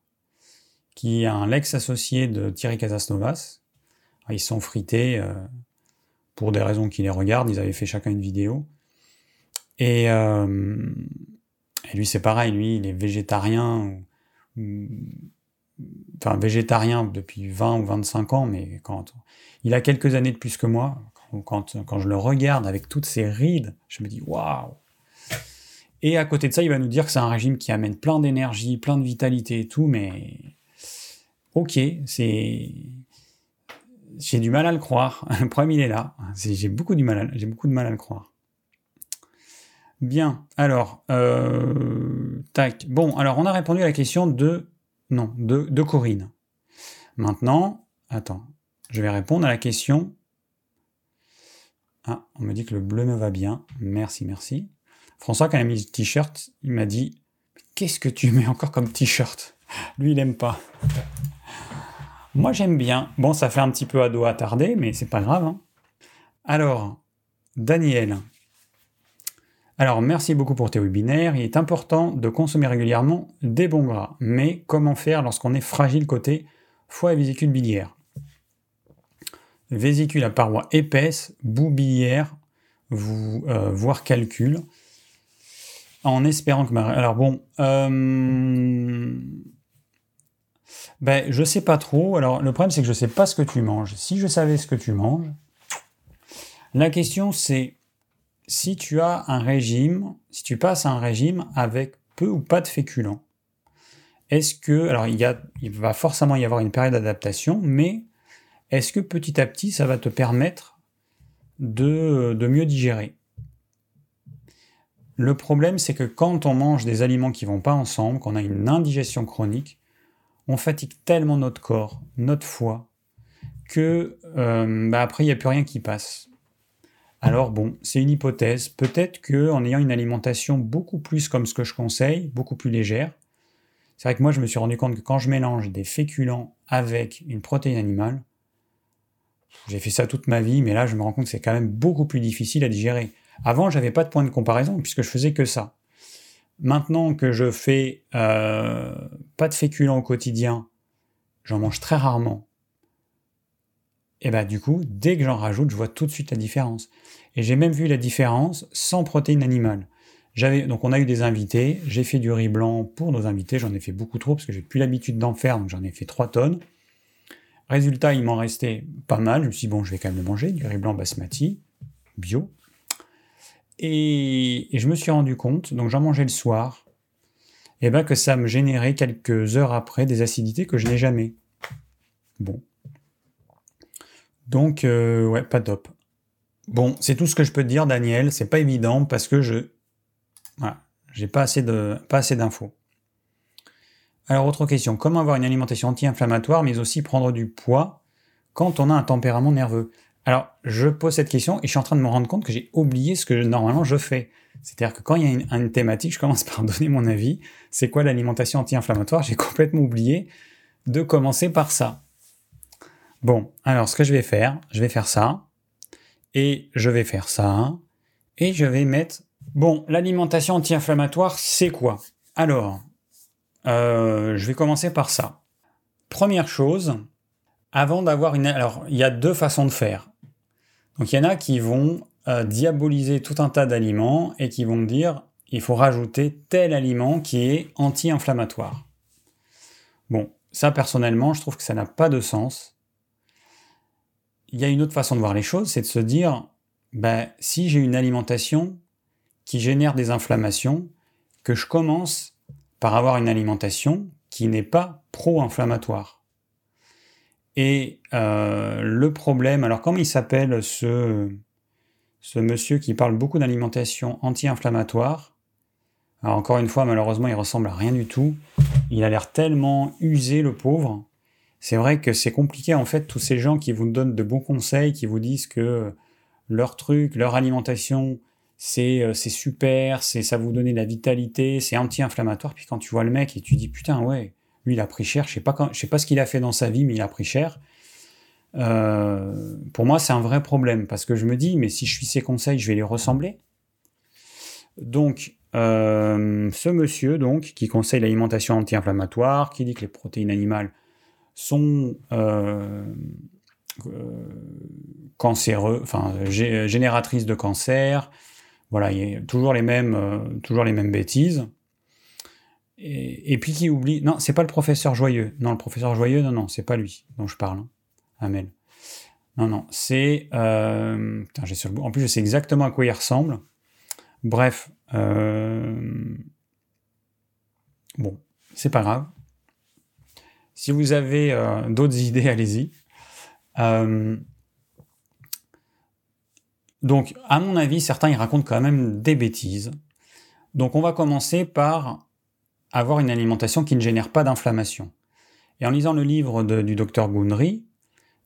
Speaker 1: qui est un l'ex-associé de Thierry Casasnovas. Ils sont frités euh, pour des raisons qui les regardent. Ils avaient fait chacun une vidéo. Et, euh, et lui, c'est pareil. Lui, il est végétarien enfin végétarien depuis 20 ou 25 ans, mais quand il a quelques années de plus que moi, quand, quand je le regarde avec toutes ces rides, je me dis waouh. Et à côté de ça, il va nous dire que c'est un régime qui amène plein d'énergie, plein de vitalité et tout, mais ok, c'est j'ai du mal à le croire. Le problème, il est là. J'ai beaucoup, beaucoup de mal à le croire. Bien, alors, euh, tac. Bon, alors on a répondu à la question de, non, de, Corinne. Maintenant, attends, je vais répondre à la question. Ah, on me dit que le bleu me va bien. Merci, merci. François, quand il a mis le t-shirt, il m'a dit Qu'est-ce que tu mets encore comme t-shirt? Lui, il aime pas. Moi, j'aime bien. Bon, ça fait un petit peu ado attardé, mais c'est pas grave. Hein. Alors, Daniel, alors, merci beaucoup pour tes webinaires. Il est important de consommer régulièrement des bons gras. Mais comment faire lorsqu'on est fragile côté foie et vésicule biliaire? Vésicule à paroi épaisse, boue biliaire, euh, voire calcul. En espérant que ma... Alors bon... Euh... Ben, je sais pas trop. Alors, le problème, c'est que je sais pas ce que tu manges. Si je savais ce que tu manges, la question, c'est si tu as un régime, si tu passes à un régime avec peu ou pas de féculents, est-ce que, alors il, va forcément y avoir une période d'adaptation, mais est-ce que petit à petit ça va te permettre de, mieux digérer? Le problème c'est que quand on mange des aliments qui vont pas ensemble, qu'on a une indigestion chronique, on fatigue tellement notre corps, notre foie, que euh, bah, après il n'y a plus rien qui passe. Alors bon, c'est une hypothèse. Peut-être que en ayant une alimentation beaucoup plus comme ce que je conseille, beaucoup plus légère, c'est vrai que moi je me suis rendu compte que quand je mélange des féculents avec une protéine animale, j'ai fait ça toute ma vie, mais là je me rends compte que c'est quand même beaucoup plus difficile à digérer. Avant, j'avais pas de point de comparaison puisque je faisais que ça. Maintenant que je fais euh, pas de féculents au quotidien, j'en mange très rarement. Et bah du coup, dès que j'en rajoute, je vois tout de suite la différence. Et j'ai même vu la différence sans protéines animales. J'avais donc on a eu des invités, j'ai fait du riz blanc pour nos invités, j'en ai fait beaucoup trop parce que j'ai plus l'habitude d'en faire, donc j'en ai fait 3 tonnes. Résultat, il m'en restait pas mal. Je me suis dit, bon, je vais quand même le manger, du riz blanc basmati, bio. Et, je me suis rendu compte, donc j'en mangeais le soir, et ben que ça me générait quelques heures après des acidités que je n'ai jamais. Bon. Donc, euh, ouais, pas top. Bon, c'est tout ce que je peux te dire, Daniel. C'est pas évident parce que je. Voilà, j'ai pas assez de, pas assez d'infos. Alors, autre question. Comment avoir une alimentation anti-inflammatoire, mais aussi prendre du poids quand on a un tempérament nerveux? Alors, je pose cette question et je suis en train de me rendre compte que j'ai oublié ce que normalement je fais. C'est-à-dire que quand il y a une, thématique, je commence par donner mon avis. C'est quoi l'alimentation anti-inflammatoire? J'ai complètement oublié de commencer par ça. Bon, alors ce que je vais faire, je vais faire ça, et je vais faire ça, et je vais mettre... Bon, l'alimentation anti-inflammatoire, c'est quoi? Alors, euh, je vais commencer par ça. Première chose, avant d'avoir une... Alors, il y a deux façons de faire. Donc il y en a qui vont euh, diaboliser tout un tas d'aliments et qui vont dire il faut rajouter tel aliment qui est anti-inflammatoire. Bon, ça personnellement, je trouve que ça n'a pas de sens. Il y a une autre façon de voir les choses, c'est de se dire ben, si j'ai une alimentation qui génère des inflammations, que je commence par avoir une alimentation qui n'est pas pro-inflammatoire. Et euh, le problème, alors comment il s'appelle ce, ce monsieur qui parle beaucoup d'alimentation anti-inflammatoire? Alors encore une fois, malheureusement, il ressemble à rien du tout. Il a l'air tellement usé, le pauvre. C'est vrai que c'est compliqué, en fait, tous ces gens qui vous donnent de bons conseils, qui vous disent que leur truc, leur alimentation, c'est euh, super, c'est ça vous donne de la vitalité, c'est anti-inflammatoire. Puis quand tu vois le mec et tu dis putain ouais, lui, il a pris cher. Je sais pas, sais pas ce qu'il a fait dans sa vie, mais il a pris cher. Euh, pour moi, c'est un vrai problème parce que je me dis, mais si je suis ses conseils, je vais les ressembler. Donc, euh, ce monsieur, donc, qui conseille l'alimentation anti-inflammatoire, qui dit que les protéines animales sont euh, cancéreux, enfin, génératrices de cancer. Voilà, il y a toujours les mêmes, toujours les mêmes bêtises. Et, puis qui oublie. Non, c'est pas le professeur Joyeux. Non, le professeur Joyeux, non, non, c'est pas lui dont je parle. Hein. Amel. Non, non, c'est. Euh... j'ai sur le En plus, je sais exactement à quoi il ressemble. Bref. Euh... Bon, c'est pas grave. Si vous avez euh, d'autres idées, allez-y. Euh, donc, à mon avis, certains ils racontent quand même des bêtises. Donc, on va commencer par avoir une alimentation qui ne génère pas d'inflammation. Et en lisant le livre du docteur Gundry,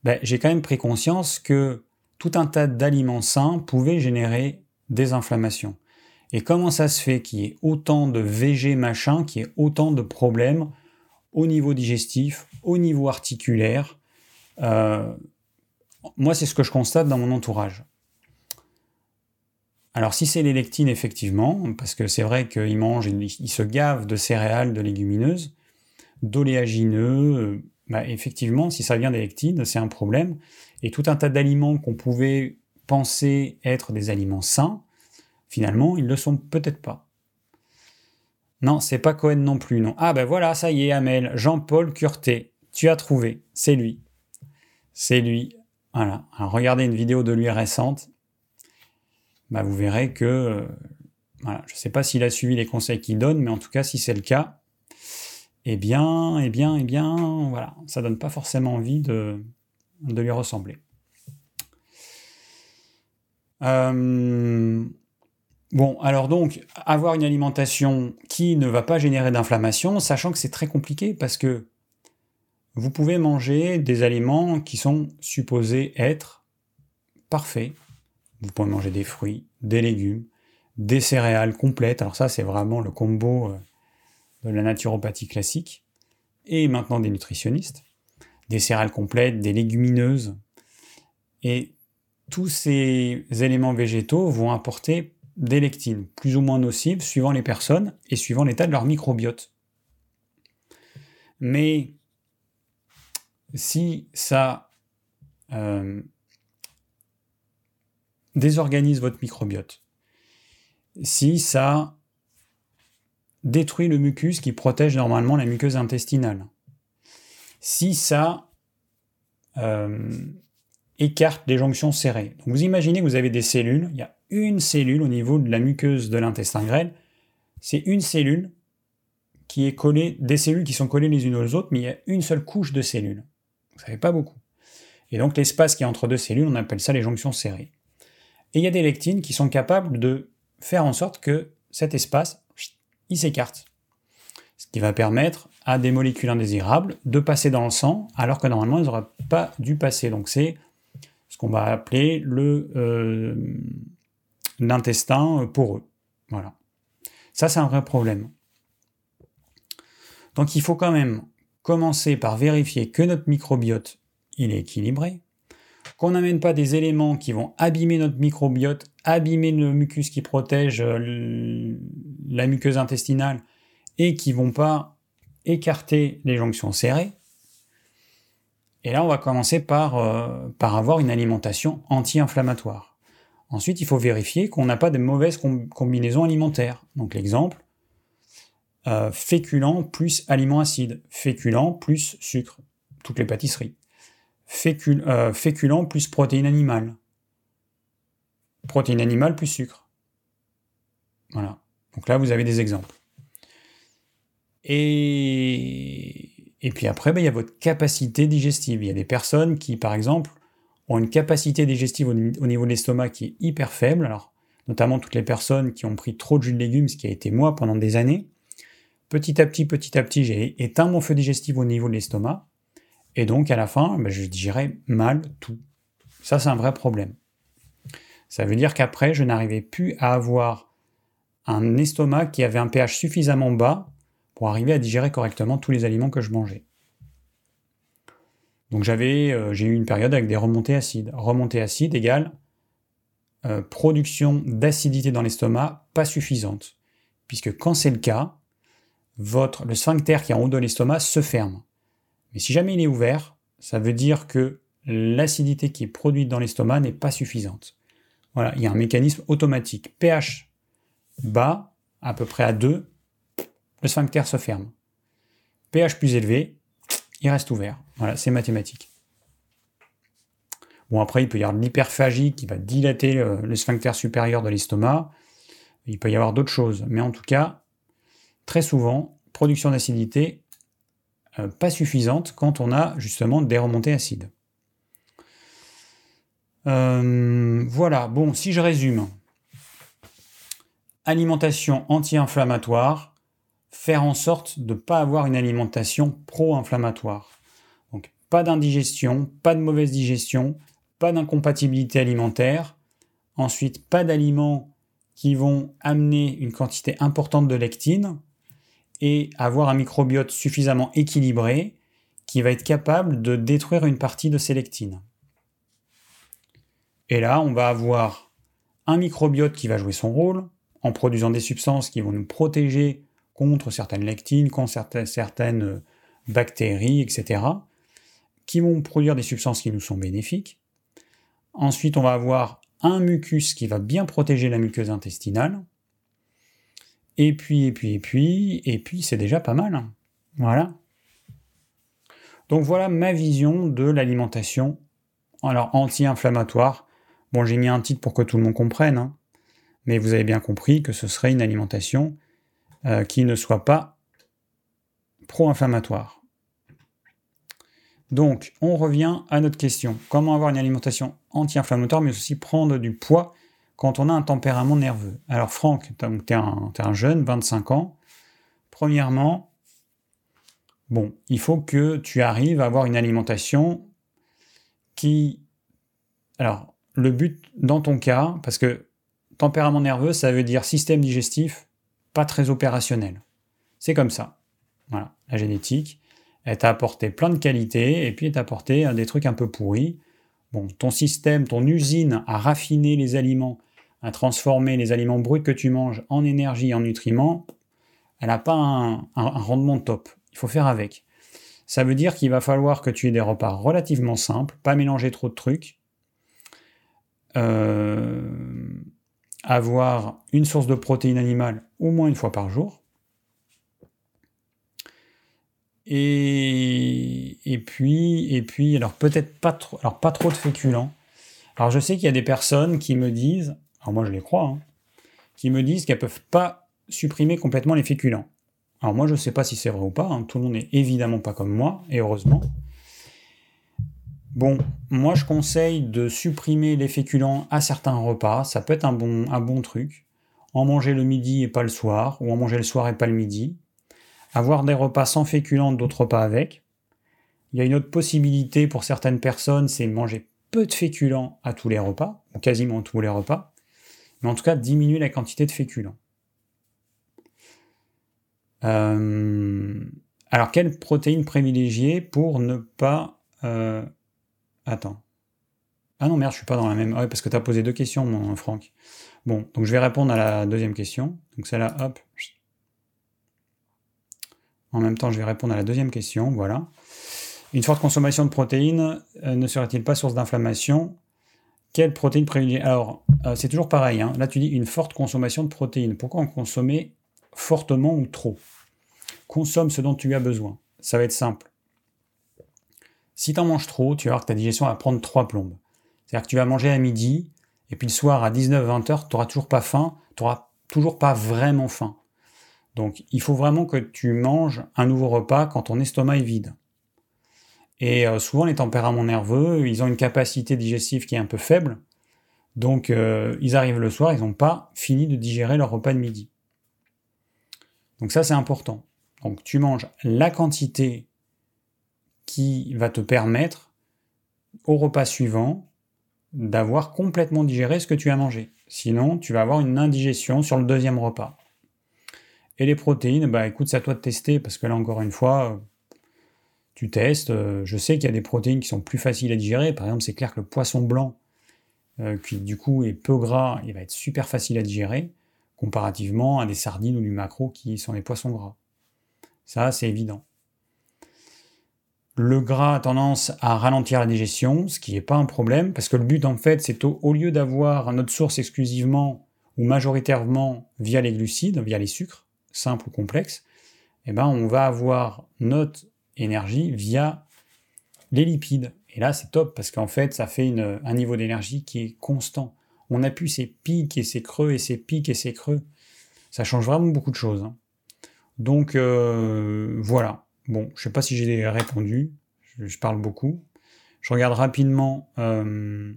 Speaker 1: ben, j'ai quand même pris conscience que tout un tas d'aliments sains pouvaient générer des inflammations. Et comment ça se fait qu'il y ait autant de VG machin, qu'il y ait autant de problèmes au niveau digestif, au niveau articulaire euh, Moi, c'est ce que je constate dans mon entourage. Alors si c'est les lectines, effectivement, parce que c'est vrai qu'ils mangent, ils se gavent de céréales, de légumineuses, d'oléagineux, euh, bah, effectivement, si ça vient des lectines, c'est un problème. Et tout un tas d'aliments qu'on pouvait penser être des aliments sains, finalement, ils ne le sont peut-être pas. Non, c'est pas Cohen non plus, non. Ah ben voilà, ça y est, Amel, Jean-Paul Curté, tu as trouvé, c'est lui. C'est lui. Voilà. Alors regardez une vidéo de lui récente, bah, vous verrez que euh, je ne sais pas s'il a suivi les conseils qu'il donne, mais en tout cas, si c'est le cas, eh bien, eh bien, eh bien, voilà, ça donne pas forcément envie de, de lui ressembler. Euh, bon, alors donc, avoir une alimentation qui ne va pas générer d'inflammation, sachant que c'est très compliqué parce que vous pouvez manger des aliments qui sont supposés être parfaits, Vous pouvez manger des fruits, des légumes, des céréales complètes. Alors ça, c'est vraiment le combo euh, de la naturopathie classique. Et maintenant des nutritionnistes. Des céréales complètes, des légumineuses. Et tous ces éléments végétaux vont apporter des lectines, plus ou moins nocives, suivant les personnes et suivant l'état de leur microbiote. Mais si ça euh, désorganise votre microbiote, si ça détruit le mucus qui protège normalement la muqueuse intestinale, si ça euh, écarte les jonctions serrées. Vous imaginez que vous avez des cellules, il y a une cellule au niveau de la muqueuse de l'intestin grêle, c'est une cellule qui est collée, des cellules qui sont collées les unes aux autres, mais il y a une seule couche de cellules. Vous savez pas beaucoup. Et donc l'espace qui est entre deux cellules, on appelle ça les jonctions serrées. Et il y a des lectines qui sont capables de faire en sorte que cet espace, il s'écarte. Ce qui va permettre à des molécules indésirables de passer dans le sang, alors que normalement, elles n'auraient pas dû passer. Donc c'est ce qu'on va appeler le euh, l'intestin pour eux. Voilà. Ça, c'est un vrai problème. Donc il faut quand même commencer par vérifier que notre microbiote, il est équilibré, qu'on n'amène pas des éléments qui vont abîmer notre microbiote, abîmer le mucus qui protège euh, la muqueuse intestinale et qui vont pas écarter les jonctions serrées. Et là, on va commencer par, euh, par avoir une alimentation anti-inflammatoire. Ensuite, il faut vérifier qu'on n'a pas de mauvaises combinaisons alimentaires. Donc l'exemple, euh, féculent plus aliments acides, féculent plus sucre, toutes les pâtisseries, euh, féculent plus protéines animales, protéines animales plus sucre. Voilà. Donc là, vous avez des exemples. Et, puis après, ben, il y a votre capacité digestive. Il y a des personnes qui, par exemple, ont une capacité digestive au, niveau de l'estomac qui est hyper faible. Alors, notamment toutes les personnes qui ont pris trop de jus de légumes, ce qui a été moi pendant des années. Petit à petit, petit à petit, j'ai éteint mon feu digestif au niveau de l'estomac. Et donc, à la fin, ben, je digérais mal tout. Ça, c'est un vrai problème. Ça veut dire qu'après, je n'arrivais plus à avoir un estomac qui avait un pH suffisamment bas pour arriver à digérer correctement tous les aliments que je mangeais. Donc j'avais, euh, j'ai eu une période avec des remontées acides. Remontées acides égale euh, production d'acidité dans l'estomac pas suffisante. Puisque quand c'est le cas, votre, le sphincter qui est en haut de l'estomac se ferme. Mais si jamais il est ouvert, ça veut dire que l'acidité qui est produite dans l'estomac n'est pas suffisante. Voilà, il y a un mécanisme automatique. pH bas, à peu près à 2, le sphincter se ferme. pH plus élevé, il reste ouvert. Voilà, c'est mathématique. Bon, après, il peut y avoir de l'hyperphagie qui va dilater le, sphincter supérieur de l'estomac. Il peut y avoir d'autres choses. Mais en tout cas, très souvent, production d'acidité euh, pas suffisante quand on a justement des remontées acides. Euh, voilà, bon, si je résume, alimentation anti-inflammatoire, faire en sorte de ne pas avoir une alimentation pro-inflammatoire. Donc pas d'indigestion, pas de mauvaise digestion, pas d'incompatibilité alimentaire, ensuite pas d'aliments qui vont amener une quantité importante de lectine, et avoir un microbiote suffisamment équilibré qui va être capable de détruire une partie de ces lectines. Et là, on va avoir un microbiote qui va jouer son rôle en produisant des substances qui vont nous protéger contre certaines lectines, contre certaines bactéries, etc., qui vont produire des substances qui nous sont bénéfiques. Ensuite, on va avoir un mucus qui va bien protéger la muqueuse intestinale, et puis, et puis, et puis, et puis, c'est déjà pas mal. Voilà. Donc voilà ma vision de l'alimentation. Anti-inflammatoire. Bon, j'ai mis un titre pour que tout le monde comprenne. Hein. Mais vous avez bien compris que ce serait une alimentation euh, qui ne soit pas pro-inflammatoire. Donc, on revient à notre question. Comment avoir une alimentation anti-inflammatoire, mais aussi prendre du poids quand on a un tempérament nerveux? Alors Franck, tu es, un jeune, 25 ans. Premièrement, bon, il faut que tu arrives à avoir une alimentation qui... Alors, le but dans ton cas, parce que tempérament nerveux, ça veut dire système digestif très opérationnel. C'est comme ça. Voilà, la génétique, elle t'a apporté plein de qualités et puis elle t'a apporté des trucs un peu pourris. Bon, ton système, ton usine à raffiner les aliments, à transformer les aliments bruts que tu manges en énergie, en nutriments, elle n'a pas un, rendement top. Il faut faire avec. Ça veut dire qu'il va falloir que tu aies des repas relativement simples, pas mélanger trop de trucs, euh, avoir une source de protéines animales au moins une fois par jour, et, et puis, et puis, alors peut-être pas trop, alors pas trop de féculents. Alors je sais qu'il y a des personnes qui me disent, alors moi je les crois, hein, qui me disent qu'elles peuvent pas supprimer complètement les féculents. Alors moi je sais pas si c'est vrai ou pas, hein. tout le monde n'est évidemment pas comme moi, et heureusement. Bon, moi je conseille de supprimer les féculents à certains repas, ça peut être un bon, truc. En manger le midi et pas le soir, ou en manger le soir et pas le midi. Avoir des repas sans féculents, d'autres repas avec. Il y a une autre possibilité pour certaines personnes, c'est manger peu de féculents à tous les repas, ou quasiment tous les repas, mais en tout cas diminuer la quantité de féculents. Euh, alors, quelle protéine privilégier pour ne pas... Euh, attends. Ah non, merde, je suis pas dans la même... Ah parce que tu as posé deux questions, mon Franck. Bon, donc je vais répondre à la deuxième question. Donc celle-là, hop. En même temps, je vais répondre à la deuxième question, voilà. Une forte consommation de protéines euh, ne serait-il pas source d'inflammation? Quelle protéine privilégier Alors, c'est toujours pareil. Hein. Là, tu dis une forte consommation de protéines. Pourquoi en consommer fortement ou trop? Consomme ce dont tu as besoin. Ça va être simple. Si tu en manges trop, tu vas voir que ta digestion va prendre trois plombes. C'est-à-dire que tu vas manger à midi, et puis le soir à 19-20 heures, tu n'auras toujours pas faim, tu n'auras toujours pas vraiment faim. Donc il faut vraiment que tu manges un nouveau repas quand ton estomac est vide. Et euh, souvent les tempéraments nerveux, ils ont une capacité digestive qui est un peu faible. Donc euh, ils arrivent le soir, ils n'ont pas fini de digérer leur repas de midi. Donc ça c'est important. Donc tu manges la quantité qui va te permettre au repas suivant d'avoir complètement digéré ce que tu as mangé. Sinon, tu vas avoir une indigestion sur le deuxième repas. Et les protéines, bah écoute, c'est à toi de tester, parce que là encore une fois, tu testes. Je sais qu'il y a des protéines qui sont plus faciles à digérer. Par exemple, c'est clair que le poisson blanc, euh, qui du coup est peu gras, il va être super facile à digérer comparativement à des sardines ou du maquereau qui sont des poissons gras. Ça, c'est évident. Le gras a tendance à ralentir la digestion, ce qui n'est pas un problème, parce que le but en fait, c'est au, lieu d'avoir notre source exclusivement ou majoritairement via les glucides, via les sucres, simples ou complexes, eh ben, on va avoir notre énergie via les lipides. Et là, c'est top, parce qu'en fait, ça fait un niveau d'énergie qui est constant on a pu ces pics et ces creux et ces pics et ces creux. Ça change vraiment beaucoup de choses. Hein. Donc euh, voilà. Bon, je sais pas si j'ai répondu. Je, parle beaucoup. Je regarde rapidement. Euh,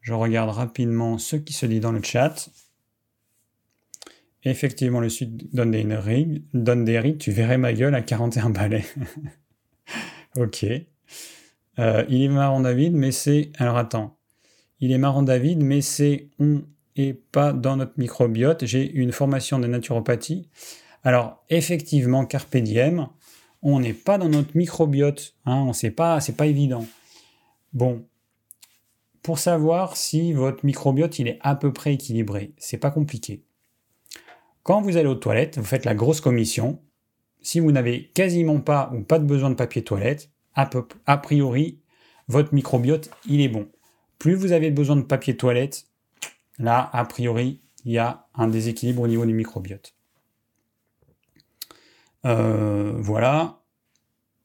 Speaker 1: je regarde rapidement ce qui se dit dans le chat. Effectivement, le Sud donne des rigs, donne des rigs, tu verrais ma gueule à 41 balais. ok. Euh, il est marrant David, mais c'est... Alors attends. Il est marrant David, mais c'est on et pas dans notre microbiote. J'ai une formation de naturopathie. Alors effectivement, carpe diem, on n'est pas dans notre microbiote. Hein, on sait pas, c'est pas évident. Bon, pour savoir si votre microbiote est à peu près équilibré, c'est pas compliqué. Quand vous allez aux toilettes, vous faites la grosse commission. Si vous n'avez quasiment pas ou pas de besoin de papier toilette, a priori, votre microbiote il est bon. Plus vous avez besoin de papier toilette, là, a priori, il y a un déséquilibre au niveau du microbiote. Euh, voilà.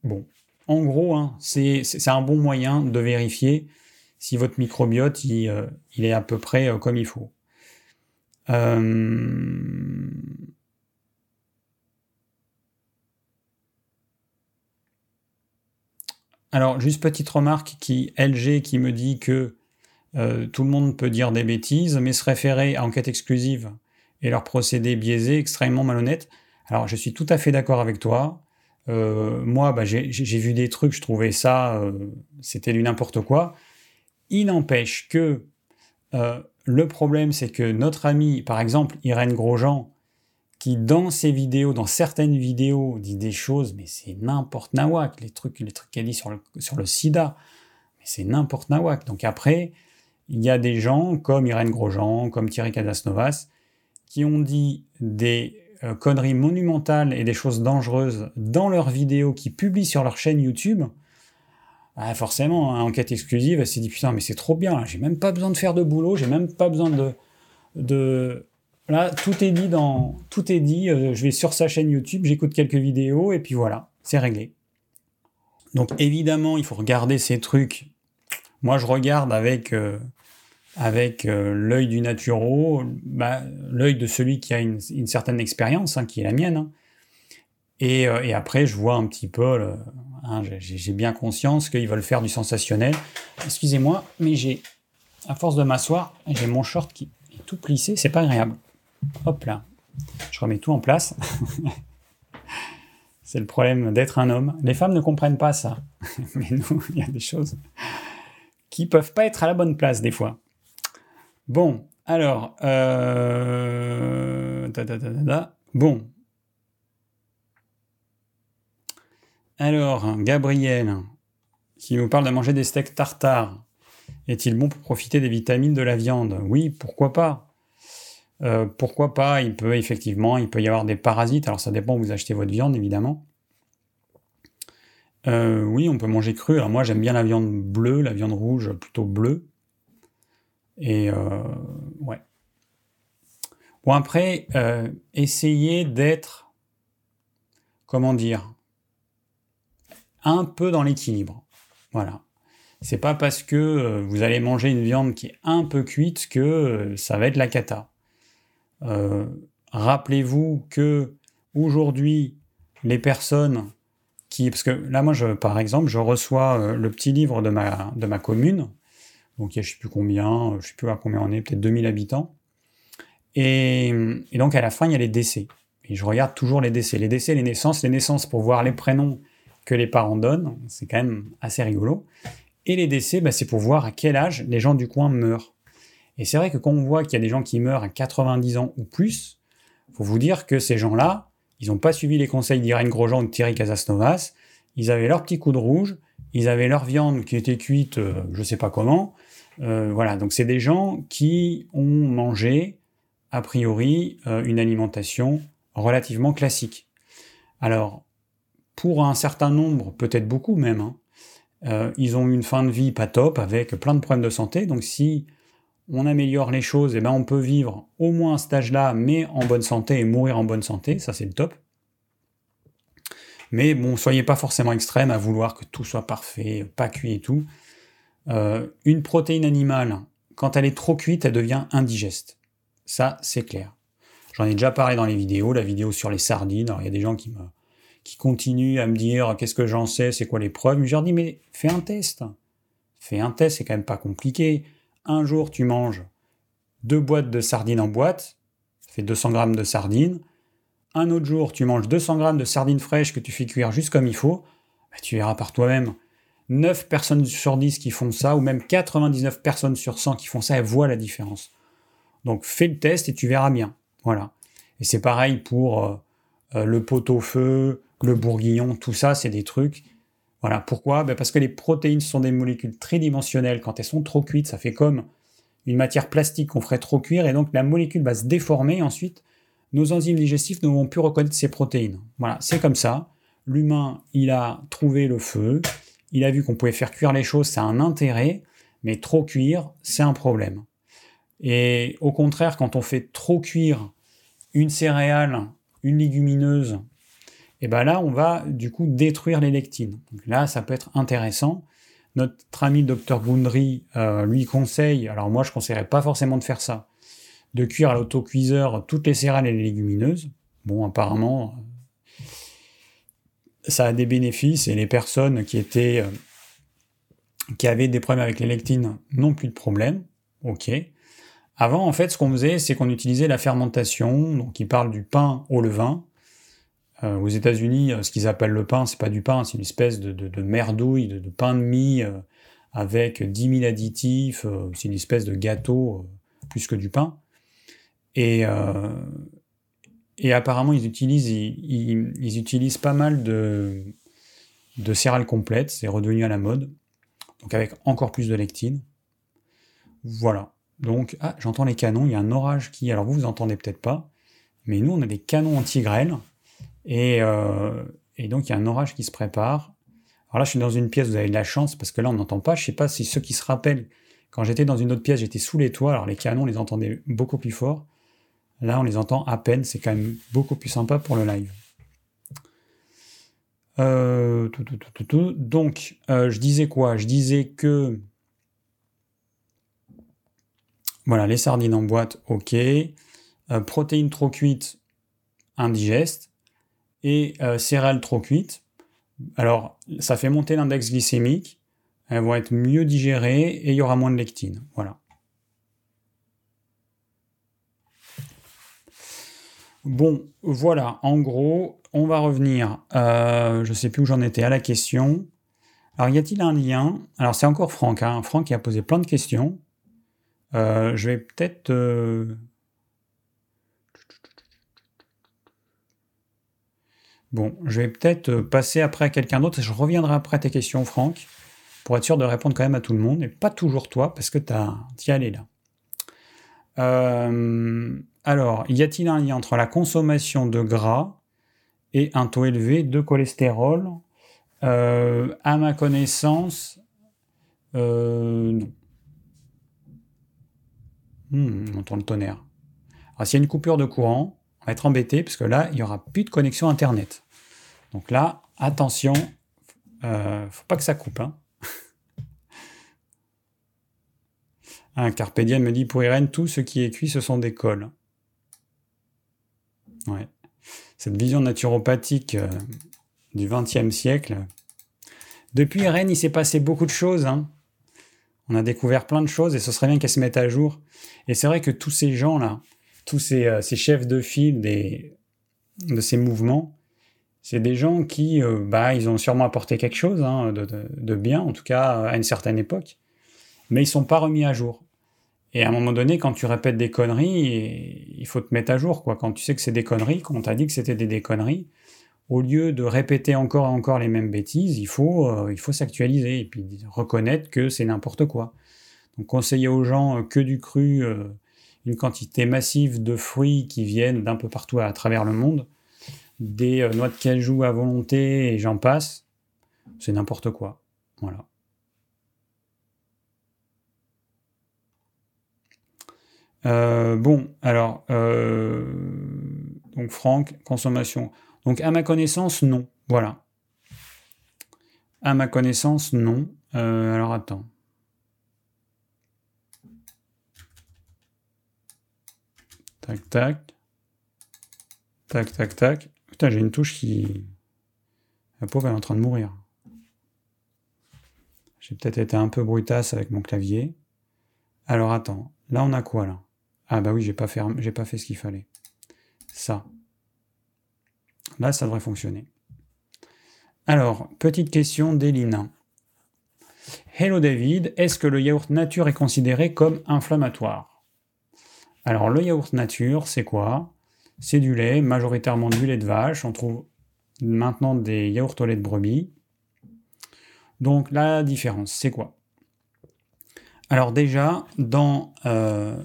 Speaker 1: Bon. En gros, hein, c'est un bon moyen de vérifier si votre microbiote il, euh, est à peu près euh, comme il faut. Alors, juste petite remarque qui LG qui me dit que tout le monde peut dire des bêtises, mais se référer à enquête exclusive et leur procédé biaisé, extrêmement malhonnête. Alors je suis tout à fait d'accord avec toi. Euh, moi, bah, j'ai vu des trucs, je trouvais ça, euh, c'était du n'importe quoi. Il n'empêche que euh, le problème, c'est que notre ami, par exemple, Irène Grosjean, qui dans ses vidéos, dans certaines vidéos, dit des choses, mais c'est n'importe nawak, les trucs, les trucs qu'elle dit sur le, sur le sida, mais c'est n'importe nawak. Donc après, il y a des gens comme Irène Grosjean, comme Thierry Cadasnovas, qui ont dit des euh, conneries monumentales et des choses dangereuses dans leurs vidéos qu'ils publient sur leur chaîne YouTube. Ah, forcément, hein, enquête exclusive, elle s'est dit putain, mais c'est trop bien, j'ai même pas besoin de faire de boulot, j'ai même pas besoin de, de. Là, tout est dit dans. Tout est dit, euh, je vais sur sa chaîne YouTube, j'écoute quelques vidéos, et puis voilà, c'est réglé. Donc évidemment, il faut regarder ces trucs. Moi, je regarde avec. Euh, avec euh, l'œil du naturo, bah, l'œil de celui qui a une, certaine expérience, hein, qui est la mienne. Hein. Euh, et, après, je vois un petit peu, hein, j'ai bien conscience qu'ils veulent faire du sensationnel. Excusez-moi, mais j'ai, à force de m'asseoir, j'ai mon short qui est tout plissé, c'est pas agréable. Hop là, je remets tout en place. c'est le problème d'être un homme. Les femmes ne comprennent pas ça. mais nous, il y a des choses qui peuvent pas être à la bonne place des fois. Bon, alors, euh... bon. Alors, Gabriel, qui nous parle de manger des steaks tartare, est-il bon pour profiter des vitamines de la viande? Oui, pourquoi pas? Euh, Pourquoi pas? Il peut effectivement, il peut y avoir des parasites. Alors ça dépend où vous achetez votre viande, évidemment. Euh, oui, on peut manger cru. Alors moi, j'aime bien la viande bleue, la viande rouge plutôt bleue. Et euh, ouais. Bon, après, euh, essayez d'être, comment dire, un peu dans l'équilibre. Voilà. C'est pas parce que euh, vous allez manger une viande qui est un peu cuite que ça va être la cata. Rappelez-vous que aujourd'hui, les personnes qui, parce que là, moi, je, par exemple, je reçois le petit livre de ma, de ma commune donc il y a je sais plus combien, euh, je sais plus à combien on est, peut-être 2000 habitants. Et, donc à la fin, il y a les décès. Et je regarde toujours les décès. Les décès, les naissances, les naissances pour voir les prénoms que les parents donnent, c'est quand même assez rigolo. Et les décès, bah, c'est pour voir à quel âge les gens du coin meurent. Et c'est vrai que quand on voit qu'il y a des gens qui meurent à 90 ans ou plus, faut vous dire que ces gens-là, ils n'ont pas suivi les conseils d'Irène Grosjean ou de Thierry Casasnovas. Ils avaient leur petit coup de rouge, ils avaient leur viande qui était cuite, euh, je ne sais pas comment, euh, voilà, donc c'est des gens qui ont mangé, a priori, euh, une alimentation relativement classique. Alors, pour un certain nombre, peut-être beaucoup même, hein, euh, ils ont une fin de vie pas top avec plein de problèmes de santé. Donc si on améliore les choses, eh ben on peut vivre au moins à cet âge-là, mais en bonne santé et mourir en bonne santé, ça c'est le top. Mais bon, soyez pas forcément extrême à vouloir que tout soit parfait, pas cuit et tout. Euh, une protéine animale, quand elle est trop cuite, elle devient indigeste. Ça, c'est clair. J'en ai déjà parlé dans les vidéos, la vidéo sur les sardines. Alors, il y a des gens qui me qui continuent à me dire qu'est-ce que j'en sais, c'est quoi les preuves. je leur dis, mais fais un test. Fais un test, c'est quand même pas compliqué. Un jour, tu manges deux boîtes de sardines en boîte, ça fait 200 grammes de sardines. Un autre jour, tu manges 200 grammes de sardines fraîches que tu fais cuire juste comme il faut. Bah, tu verras par toi-même 9 personnes sur 10 qui font ça, ou même 99 personnes sur 100 qui font ça, elles voient la différence. Donc fais le test et tu verras bien. Voilà. Et c'est pareil pour euh, euh, le pot-au-feu, le bourguignon, tout ça, c'est des trucs. Voilà. Pourquoi? Ben Parce que les protéines sont des molécules tridimensionnelles. Quand elles sont trop cuites, ça fait comme une matière plastique qu'on ferait trop cuire, et donc la molécule va se déformer. Ensuite, nos enzymes digestifs ne vont plus reconnaître ces protéines. Voilà, c'est comme ça. L'humain, il a trouvé le feu, il a vu qu'on pouvait faire cuire les choses, ça a un intérêt, mais trop cuire, c'est un problème. Et au contraire, quand on fait trop cuire une céréale, une légumineuse, et eh ben là, on va du coup détruire les lectines. là, ça peut être intéressant. Notre ami docteur Gundry euh, lui conseille, alors moi je ne conseillerais pas forcément de faire ça, de cuire à l'autocuiseur toutes les céréales et les légumineuses. Bon, apparemment, ça a des bénéfices et les personnes qui étaient euh, qui avaient des problèmes avec les lectines n'ont plus de problème. Ok. Avant, en fait, ce qu'on faisait, c'est qu'on utilisait la fermentation. Donc, ils parlent du pain au levain. Euh, aux États-Unis, euh, ce qu'ils appellent le pain, c'est pas du pain, c'est une espèce de, de, merdouille, de, pain de mie avec 10 000 additifs, c'est une espèce de gâteau plus que du pain. Et, et apparemment, ils utilisent, pas mal de, de céréales complètes, c'est redevenu à la mode, donc avec encore plus de lectine. Voilà. Donc, ah, j'entends les canons, il y a un orage qui. Alors vous, vous entendez peut-être pas, mais nous, on a des canons anti-grêle, et, euh, et donc il y a un orage qui se prépare. Alors là, je suis dans une pièce, vous avez de la chance, parce que là, on n'entend pas. Je sais pas si ceux qui se rappellent, quand j'étais dans une autre pièce, j'étais sous les toits, alors les canons, on les entendait beaucoup plus fort. Là, on les entend à peine, c'est quand même beaucoup plus sympa pour le live. Euh, Donc, euh, je disais quoi? Je disais que voilà, les sardines en boîte, ok. Euh, protéines trop cuites, indigeste. Et céréales trop cuites. Alors, ça fait monter l'index glycémique. Elles vont être mieux digérées et il y aura moins de lectine. Voilà. Bon, voilà, en gros, on va revenir, euh, je ne sais plus où j'en étais, à la question. Alors, y a-t-il un lien? Alors, c'est encore Franck, hein, Franck qui a posé plein de questions. Euh, je vais peut-être... Euh, bon, je vais peut-être passer après à quelqu'un d'autre je reviendrai après tes questions, Franck, pour être sûr de répondre quand même à tout le monde, et pas toujours toi, parce que tu y allé là. Euh, alors, y a-t-il un lien entre la consommation de gras et un taux élevé de cholestérol? Euh, À ma connaissance, euh, non. Hmm, on entend le tonnerre. S'il y a une coupure de courant, on va être embêté parce que là, il n'y aura plus de connexion Internet. Donc là, attention, euh, faut pas que ça coupe. Hein. Un me dit pour Irène, tout ce qui est cuit, ce sont des cols. Ouais. Cette vision naturopathique euh, du XXe siècle. Depuis Rennes, il s'est passé beaucoup de choses. Hein. On a découvert plein de choses et ce serait bien qu'elles se mettent à jour. Et c'est vrai que tous ces gens-là, tous ces, euh, chefs de file de ces mouvements, c'est des gens qui, euh, bah, ils ont sûrement apporté quelque chose hein, de, bien, en tout cas à une certaine époque, mais ils sont pas remis à jour. Et à un moment donné, quand tu répètes des conneries, il faut te mettre à jour. Quoi. Quand tu sais que c'est des conneries, quand on t'a dit que c'était des, conneries, au lieu de répéter encore et encore les mêmes bêtises, il faut, euh, il faut s'actualiser et puis reconnaître que c'est n'importe quoi. Donc conseiller aux gens que du cru, euh, une quantité massive de fruits qui viennent d'un peu partout à, travers le monde, des euh, noix de cajou à volonté et j'en passe, c'est n'importe quoi. Voilà. Euh, bon, alors, euh, donc Franck, consommation. Donc à ma connaissance, non. Voilà. À ma connaissance, non. Euh, alors attends. Tac, tac. Tac, tac, tac. Putain, j'ai une touche qui... La pauvre, elle est en train de mourir. J'ai peut-être été un peu brutasse avec mon clavier. Alors attends, là on a quoi là? Ah bah oui, j'ai pas fait, pas fait ce qu'il fallait. Ça. Là, ça devrait fonctionner. Alors, petite question d'Elina. Hello David, est-ce que le yaourt nature est considéré comme inflammatoire? Alors, le yaourt nature, c'est quoi? C'est du lait, majoritairement du lait de vache. On trouve maintenant des yaourts au lait de brebis. Donc, la différence, c'est quoi? Alors, déjà, dans euh,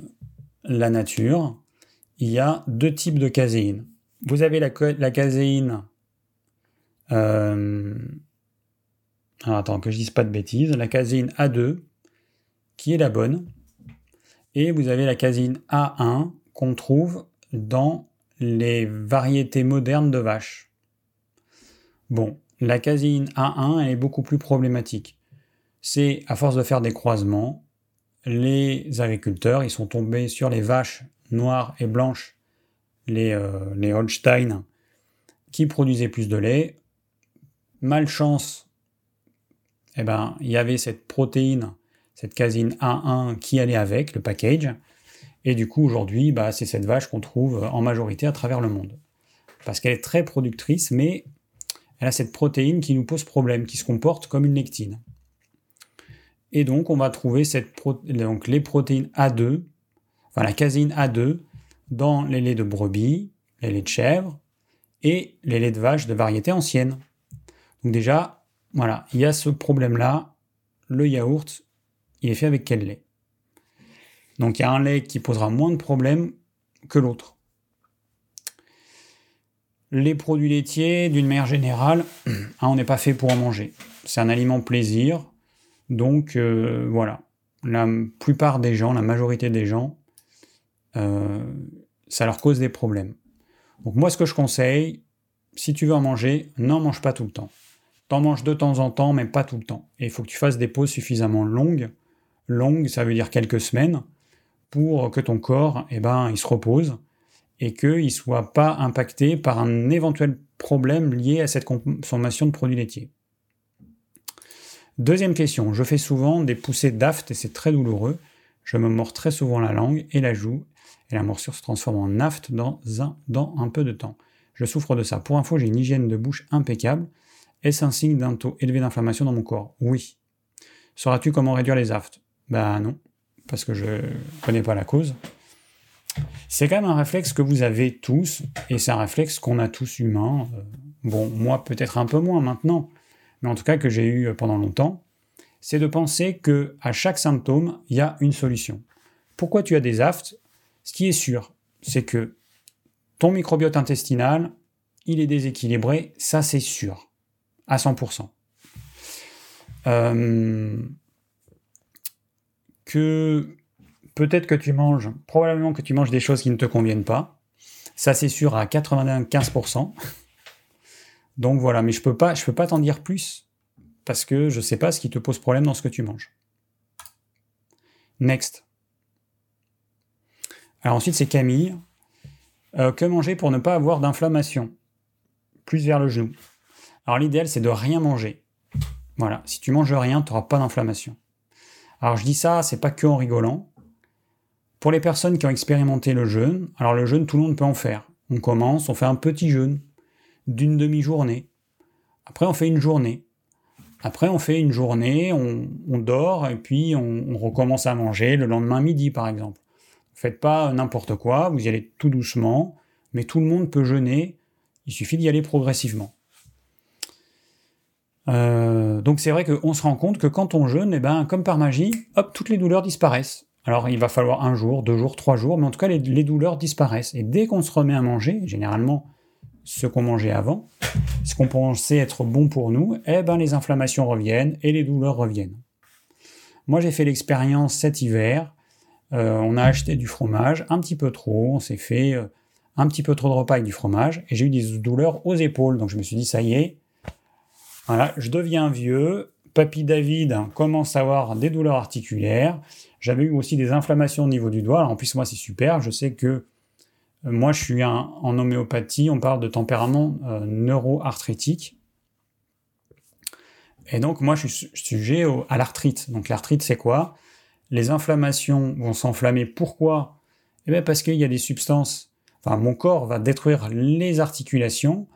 Speaker 1: la nature, il y a deux types de caséine. Vous avez la, caséine. Euh, attends, que je dise pas de bêtises. La caséine A2, qui est la bonne. Et vous avez la caséine A1 qu'on trouve dans les variétés modernes de vaches. Bon, la caséine A1 est beaucoup plus problématique. C'est à force de faire des croisements, les agriculteurs, ils sont tombés sur les vaches noires et blanches, les, euh, les Holstein, qui produisaient plus de lait. Malchance, eh ben, il y avait cette protéine, cette casine A1 qui allait avec le package. Et du coup, aujourd'hui, bah, c'est cette vache qu'on trouve en majorité à travers le monde. Parce qu'elle est très productrice, mais elle a cette protéine qui nous pose problème, qui se comporte comme une lectine. Et donc, on va trouver donc, les protéines A2, enfin la caséine A2, dans les laits de brebis, les laits de chèvre et les laits de vache de variété ancienne. Donc déjà, voilà, il y a ce problème-là. Le yaourt, il est fait avec quel lait? Donc il y a un lait qui posera moins de problèmes que l'autre. Les produits laitiers, d'une manière générale, hein, on n'est pas fait pour en manger. C'est un aliment plaisir. Donc euh, voilà, la plupart des gens, la majorité des gens, euh, ça leur cause des problèmes. Donc moi ce que je conseille, si tu veux en manger, n'en mange pas tout le temps. T'en manges de temps en temps, mais pas tout le temps. Et il faut que tu fasses des pauses suffisamment longues. Longues, ça veut dire quelques semaines, pour que ton corps, eh ben, il se repose et qu'il ne soit pas impacté par un éventuel problème lié à cette consommation de produits laitiers. Deuxième question, je fais souvent des poussées d'aft et c'est très douloureux. Je me mords très souvent la langue et la joue et la morsure se transforme en aft dans un, peu de temps. Je souffre de ça. Pour info, j'ai une hygiène de bouche impeccable. Est-ce un signe d'un taux élevé d'inflammation dans mon corps? Oui. Sauras-tu comment réduire les aftes? Ben non, parce que je ne connais pas la cause. C'est quand même un réflexe que vous avez tous, et c'est un réflexe qu'on a tous humains. Euh, bon, moi peut-être un peu moins maintenant, mais en tout cas que j'ai eu euh, pendant longtemps, c'est de penser que à chaque symptôme, il y a une solution. Pourquoi tu as des aftes? Ce qui est sûr, c'est que ton microbiote intestinal, il est déséquilibré, ça c'est sûr, à 100%. Euh, que peut-être que tu manges, probablement que tu manges des choses qui ne te conviennent pas. Ça, c'est sûr à 95%. Donc voilà, mais je peux pas, je peux pas t'en dire plus parce que je sais pas ce qui te pose problème dans ce que tu manges. Next. Alors ensuite, c'est Camille. Euh, que manger pour ne pas avoir d'inflammation? Plus vers le genou. Alors l'idéal, c'est de rien manger. Voilà, si tu manges rien, tu n'auras pas d'inflammation. Alors je dis ça, c'est pas que en rigolant. Pour les personnes qui ont expérimenté le jeûne, alors le jeûne, tout le monde peut en faire. On commence, on fait un petit jeûne d'une demi-journée. Après, on fait une journée. Après, on fait une journée, on, dort et puis on, recommence à manger le lendemain midi, par exemple. Faites pas n'importe quoi, vous y allez tout doucement, mais tout le monde peut jeûner. Il suffit d'y aller progressivement. Euh, donc c'est vrai qu'on se rend compte que quand on jeûne, eh ben, comme par magie, hop, toutes les douleurs disparaissent. Alors il va falloir un jour, deux jours, trois jours, mais en tout cas les, douleurs disparaissent. Et dès qu'on se remet à manger, généralement ce qu'on mangeait avant, ce qu'on pensait être bon pour nous, eh ben les inflammations reviennent et les douleurs reviennent. Moi j'ai fait l'expérience cet hiver. Euh, on a acheté du fromage, un petit peu trop, on s'est fait euh, un petit peu trop de repas avec du fromage, et j'ai eu des douleurs aux épaules. Donc je me suis dit, ça y est, voilà, je deviens vieux, Papy David commence à avoir des douleurs articulaires. J'avais eu aussi des inflammations au niveau du doigt. en plus, moi, c'est super. Je sais que moi, je suis en homéopathie. On parle de tempérament euh, neuroarthritique. Et donc, moi, je suis sujet à l'arthrite. Donc, l'arthrite, c'est quoi? Les inflammations vont s'enflammer. Pourquoi? Eh bien, parce qu'il y a des substances. Enfin, mon corps va détruire les articulations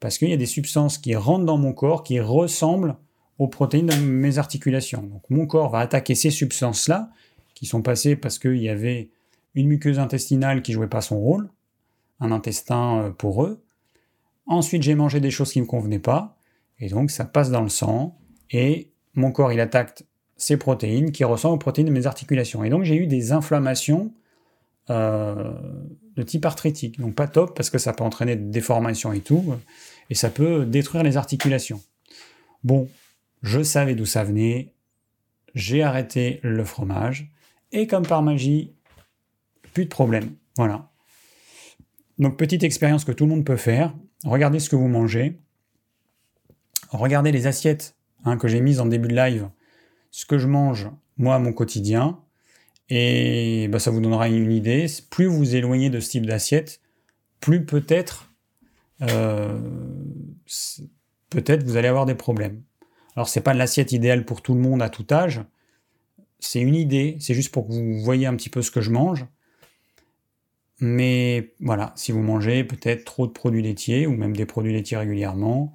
Speaker 1: parce qu'il y a des substances qui rentrent dans mon corps qui ressemblent aux protéines de mes articulations. Donc mon corps va attaquer ces substances-là, qui sont passées parce qu'il y avait une muqueuse intestinale qui jouait pas son rôle, un intestin euh, poreux. Ensuite, j'ai mangé des choses qui ne me convenaient pas, et donc ça passe dans le sang, et mon corps il attaque ces protéines qui ressemblent aux protéines de mes articulations. Et donc j'ai eu des inflammations euh, de type arthritique. Donc pas top parce que ça peut entraîner des déformations et tout, et ça peut détruire les articulations. Bon, je savais d'où ça venait, j'ai arrêté le fromage, et comme par magie, plus de problème. Voilà. Donc petite expérience que tout le monde peut faire. Regardez ce que vous mangez. Regardez les assiettes hein, que j'ai mises en début de live. Ce que je mange, moi, mon quotidien. Et bah, ça vous donnera une idée. Plus vous vous éloignez de ce type d'assiette, plus peut-être euh, peut-être vous allez avoir des problèmes. Alors c'est pas l'assiette idéale pour tout le monde à tout âge. C'est une idée, c'est juste pour que vous voyez un petit peu ce que je mange. Mais voilà, si vous mangez peut-être trop de produits laitiers ou même des produits laitiers régulièrement,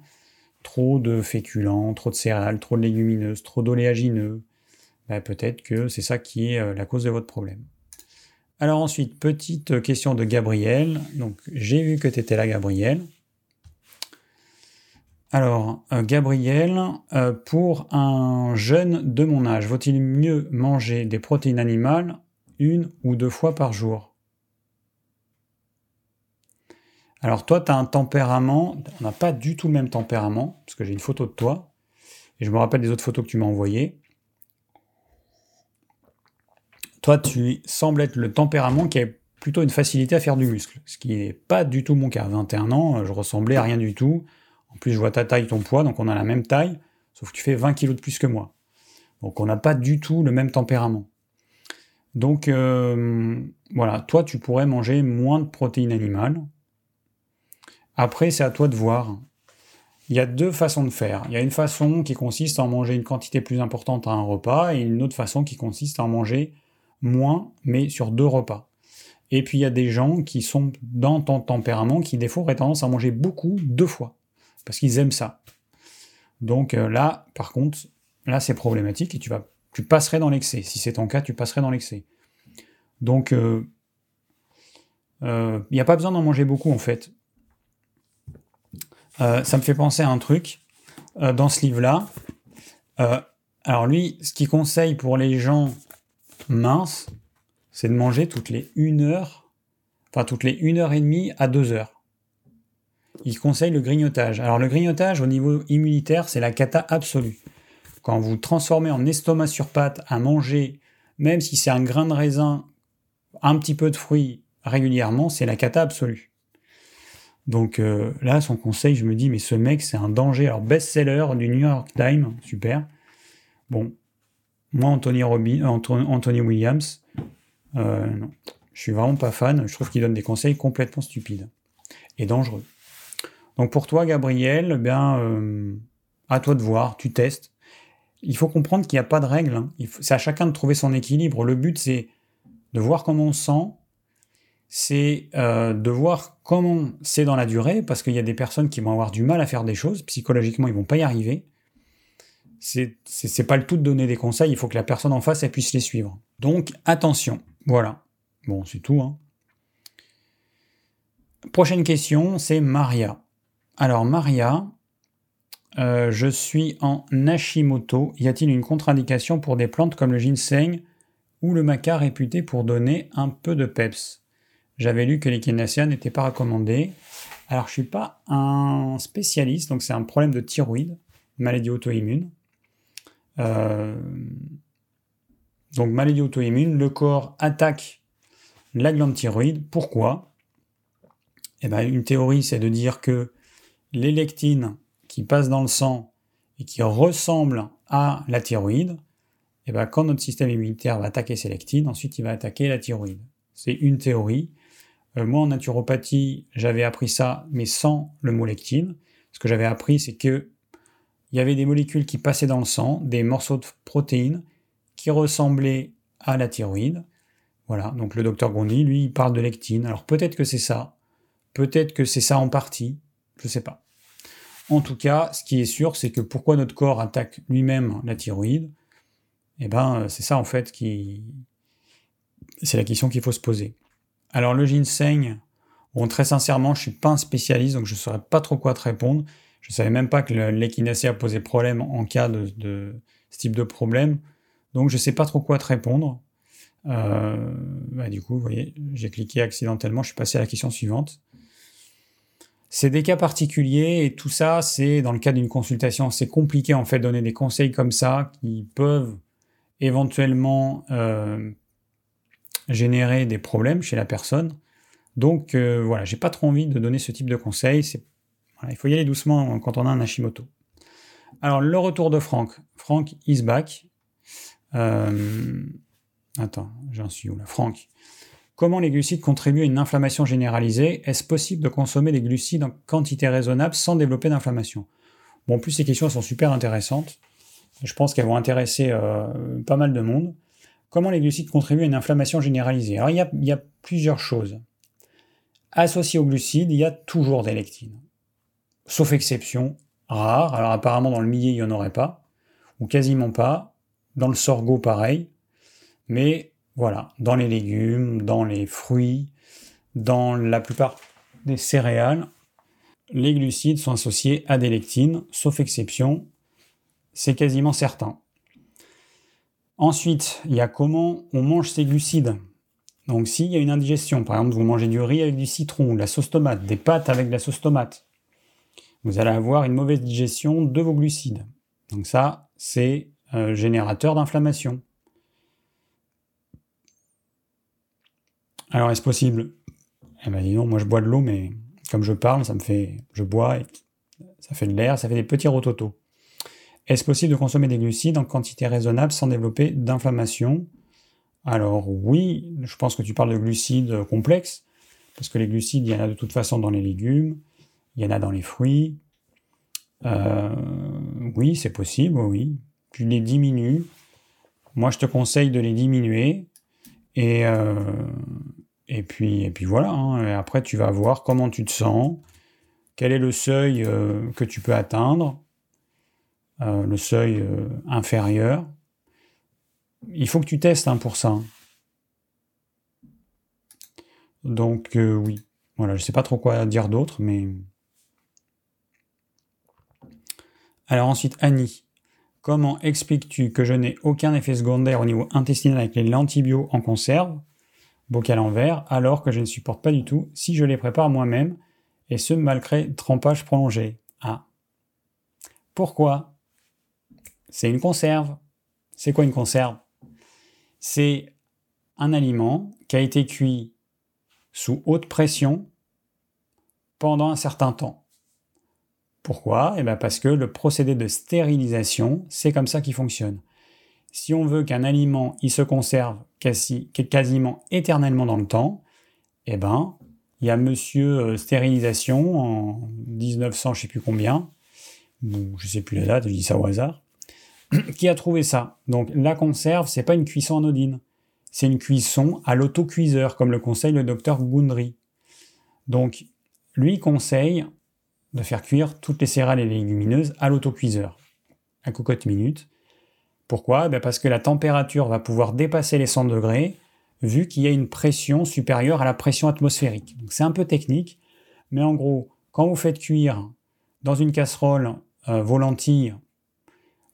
Speaker 1: trop de féculents, trop de céréales, trop de légumineuses, trop d'oléagineux, bah, peut-être que c'est ça qui est la cause de votre problème. Alors ensuite, petite question de Gabriel. Donc j'ai vu que tu étais là, Gabriel. Alors, euh, Gabriel, euh, pour un jeune de mon âge, vaut-il mieux manger des protéines animales une ou deux fois par jour? Alors toi, tu as un tempérament, on n'a pas du tout le même tempérament, parce que j'ai une photo de toi, et je me rappelle des autres photos que tu m'as envoyées. Toi, tu sembles être le tempérament qui a plutôt une facilité à faire du muscle, ce qui n'est pas du tout mon cas. À 21 ans, je ressemblais à rien du tout. En plus, je vois ta taille, ton poids, donc on a la même taille, sauf que tu fais 20 kilos de plus que moi. Donc on n'a pas du tout le même tempérament. Donc euh, voilà, toi tu pourrais manger moins de protéines animales. Après, c'est à toi de voir. Il y a deux façons de faire. Il y a une façon qui consiste à en manger une quantité plus importante à un repas et une autre façon qui consiste à en manger moins, mais sur deux repas. Et puis il y a des gens qui sont dans ton tempérament qui des fois auraient tendance à manger beaucoup deux fois parce qu'ils aiment ça. Donc euh, là, par contre, là c'est problématique et tu vas, tu passerais dans l'excès. Si c'est ton cas, tu passerais dans l'excès. Donc, euh, euh, il n'y a pas besoin d'en manger beaucoup en fait. Ça me fait penser à un truc dans ce livre-là. alors lui, ce qu'il conseille pour les gens minces, c'est de manger toutes les 1 heure, enfin toutes les 1 heure et demie à 2 heures il conseille le grignotage. Alors le grignotage au niveau immunitaire, c'est la cata absolue. Quand vous transformez en estomac sur pâte à manger, même si c'est un grain de raisin, un petit peu de fruits régulièrement, c'est la cata absolue. Donc euh, là, son conseil, je me dis, mais ce mec, c'est un danger. Alors best-seller du New York Times, super. Bon, moi, Anthony, Anthony Williams, euh, non. suis vraiment pas fan. Je trouve qu'il donne des conseils complètement stupides et dangereux. Donc pour toi, Gabriel, eh bien, euh, à toi de voir, tu testes. Il faut comprendre qu'il n'y a pas de règle. Hein. C'est à chacun de trouver son équilibre. Le but, c'est de voir comment on sent, c'est euh, de voir comment c'est dans la durée, parce qu'il y a des personnes qui vont avoir du mal à faire des choses, psychologiquement, ils vont pas y arriver. C'est pas le tout de donner des conseils, il faut que la personne en face, elle puisse les suivre. Donc, attention. Voilà. Bon, c'est tout. Hein. Prochaine question, c'est Maria. Alors, Maria, euh, je suis en Nashimoto. Y a-t-il une contre-indication pour des plantes comme le ginseng ou le maca réputé pour donner un peu de peps? J'avais lu que l'echinacea n'était pas recommandé. Alors, je ne suis pas un spécialiste, donc c'est un problème de thyroïde, maladie auto-immune. Euh, donc, maladie auto-immune, le corps attaque la glande thyroïde. Pourquoi? Eh ben, Une théorie, c'est de dire que les lectines qui passent dans le sang et qui ressemblent à la thyroïde, eh ben quand notre système immunitaire va attaquer ces lectines, ensuite il va attaquer la thyroïde. C'est une théorie. Euh, moi en naturopathie, j'avais appris ça, mais sans le mot lectine. Ce que j'avais appris, c'est que il y avait des molécules qui passaient dans le sang, des morceaux de protéines qui ressemblaient à la thyroïde. Voilà, donc le docteur Gondi, lui, il parle de lectine. Alors peut-être que c'est ça, peut-être que c'est ça en partie, je ne sais pas. En tout cas, ce qui est sûr, c'est que pourquoi notre corps attaque lui-même la thyroïde, eh ben, c'est ça en fait qui. C'est la question qu'il faut se poser. Alors le ginseng, bon, très sincèrement, je ne suis pas un spécialiste, donc je ne saurais pas trop quoi te répondre. Je ne savais même pas que l'échinacée posait problème en cas de, ce type de problème. Donc je ne sais pas trop quoi te répondre. Euh, bah, du coup, vous voyez, j'ai cliqué accidentellement, je suis passé à la question suivante. C'est des cas particuliers et tout ça, c'est dans le cas d'une consultation, c'est compliqué en fait de donner des conseils comme ça qui peuvent éventuellement euh, générer des problèmes chez la personne. Donc euh, voilà, j'ai pas trop envie de donner ce type de conseils. il faut y aller doucement quand on a un Hashimoto. Alors le retour de Franck. Franck is back. Euh, attends, j'en suis où là? Franck. Comment les glucides contribuent à une inflammation généralisée? Est-ce possible de consommer des glucides en quantité raisonnable sans développer d'inflammation? Bon, en plus, ces questions sont super intéressantes. Je pense qu'elles vont intéresser euh, pas mal de monde. Comment les glucides contribuent à une inflammation généralisée? Alors, il y, a, plusieurs choses. Associées aux glucides, il y a toujours des lectines. Sauf exception, rare. Alors, apparemment, dans le milieu, il n'y en aurait pas, ou quasiment pas. Dans le sorgho, pareil. Mais voilà, dans les légumes, dans les fruits, dans la plupart des céréales, les glucides sont associés à des lectines, sauf exception, c'est quasiment certain. Ensuite, il y a comment on mange ces glucides. Donc s'il y a une indigestion, par exemple vous mangez du riz avec du citron, de la sauce tomate, des pâtes avec de la sauce tomate, vous allez avoir une mauvaise digestion de vos glucides. Donc ça, c'est euh, générateur d'inflammation. Alors est-ce possible? Eh bien dis moi je bois de l'eau, mais comme je parle, ça me fait, je bois, et ça fait de l'air, ça fait des petits rototos. Est-ce possible de consommer des glucides en quantité raisonnable sans développer d'inflammation? Alors oui, je pense que tu parles de glucides complexes, parce que les glucides, il y en a de toute façon dans les légumes, il y en a dans les fruits. Euh, oui, c'est possible, oui. Tu les diminues. Moi, je te conseille de les diminuer. Et, euh, puis, et puis voilà. Hein. Après, tu vas voir comment tu te sens, quel est le seuil euh, que tu peux atteindre, le seuil inférieur. Il faut que tu testes hein, pour ça. Donc oui. Voilà, je sais pas trop quoi dire d'autre, mais Alors ensuite, Annie, comment expliques-tu que je n'ai aucun effet secondaire au niveau intestinal avec les lentibio en conserve, bocal en verre, alors que je ne supporte pas du tout si je les prépare moi-même, et ce malgré trempage prolongé? Ah. Pourquoi? C'est une conserve. C'est quoi une conserve? C'est un aliment qui a été cuit sous haute pression pendant un certain temps. Pourquoi? Eh bien parce que le procédé de stérilisation, c'est comme ça qu'il fonctionne. Si on veut qu'un aliment il se conserve quasi, quasiment éternellement dans le temps, eh ben, il y a monsieur euh, stérilisation en 1900, je sais plus combien, ou je sais plus la date, je dis ça au hasard, qui a trouvé ça? Donc la conserve, c'est pas une cuisson anodine, c'est une cuisson à l'autocuiseur, comme le conseille le docteur Gundry. Donc lui conseille de faire cuire toutes les céréales et les légumineuses à l'autocuiseur, à cocotte minute. Pourquoi? Ben Parce que la température va pouvoir dépasser les 100 degrés, vu qu'il y a une pression supérieure à la pression atmosphérique. c'est un peu technique, mais en gros, quand vous faites cuire dans une casserole euh, vos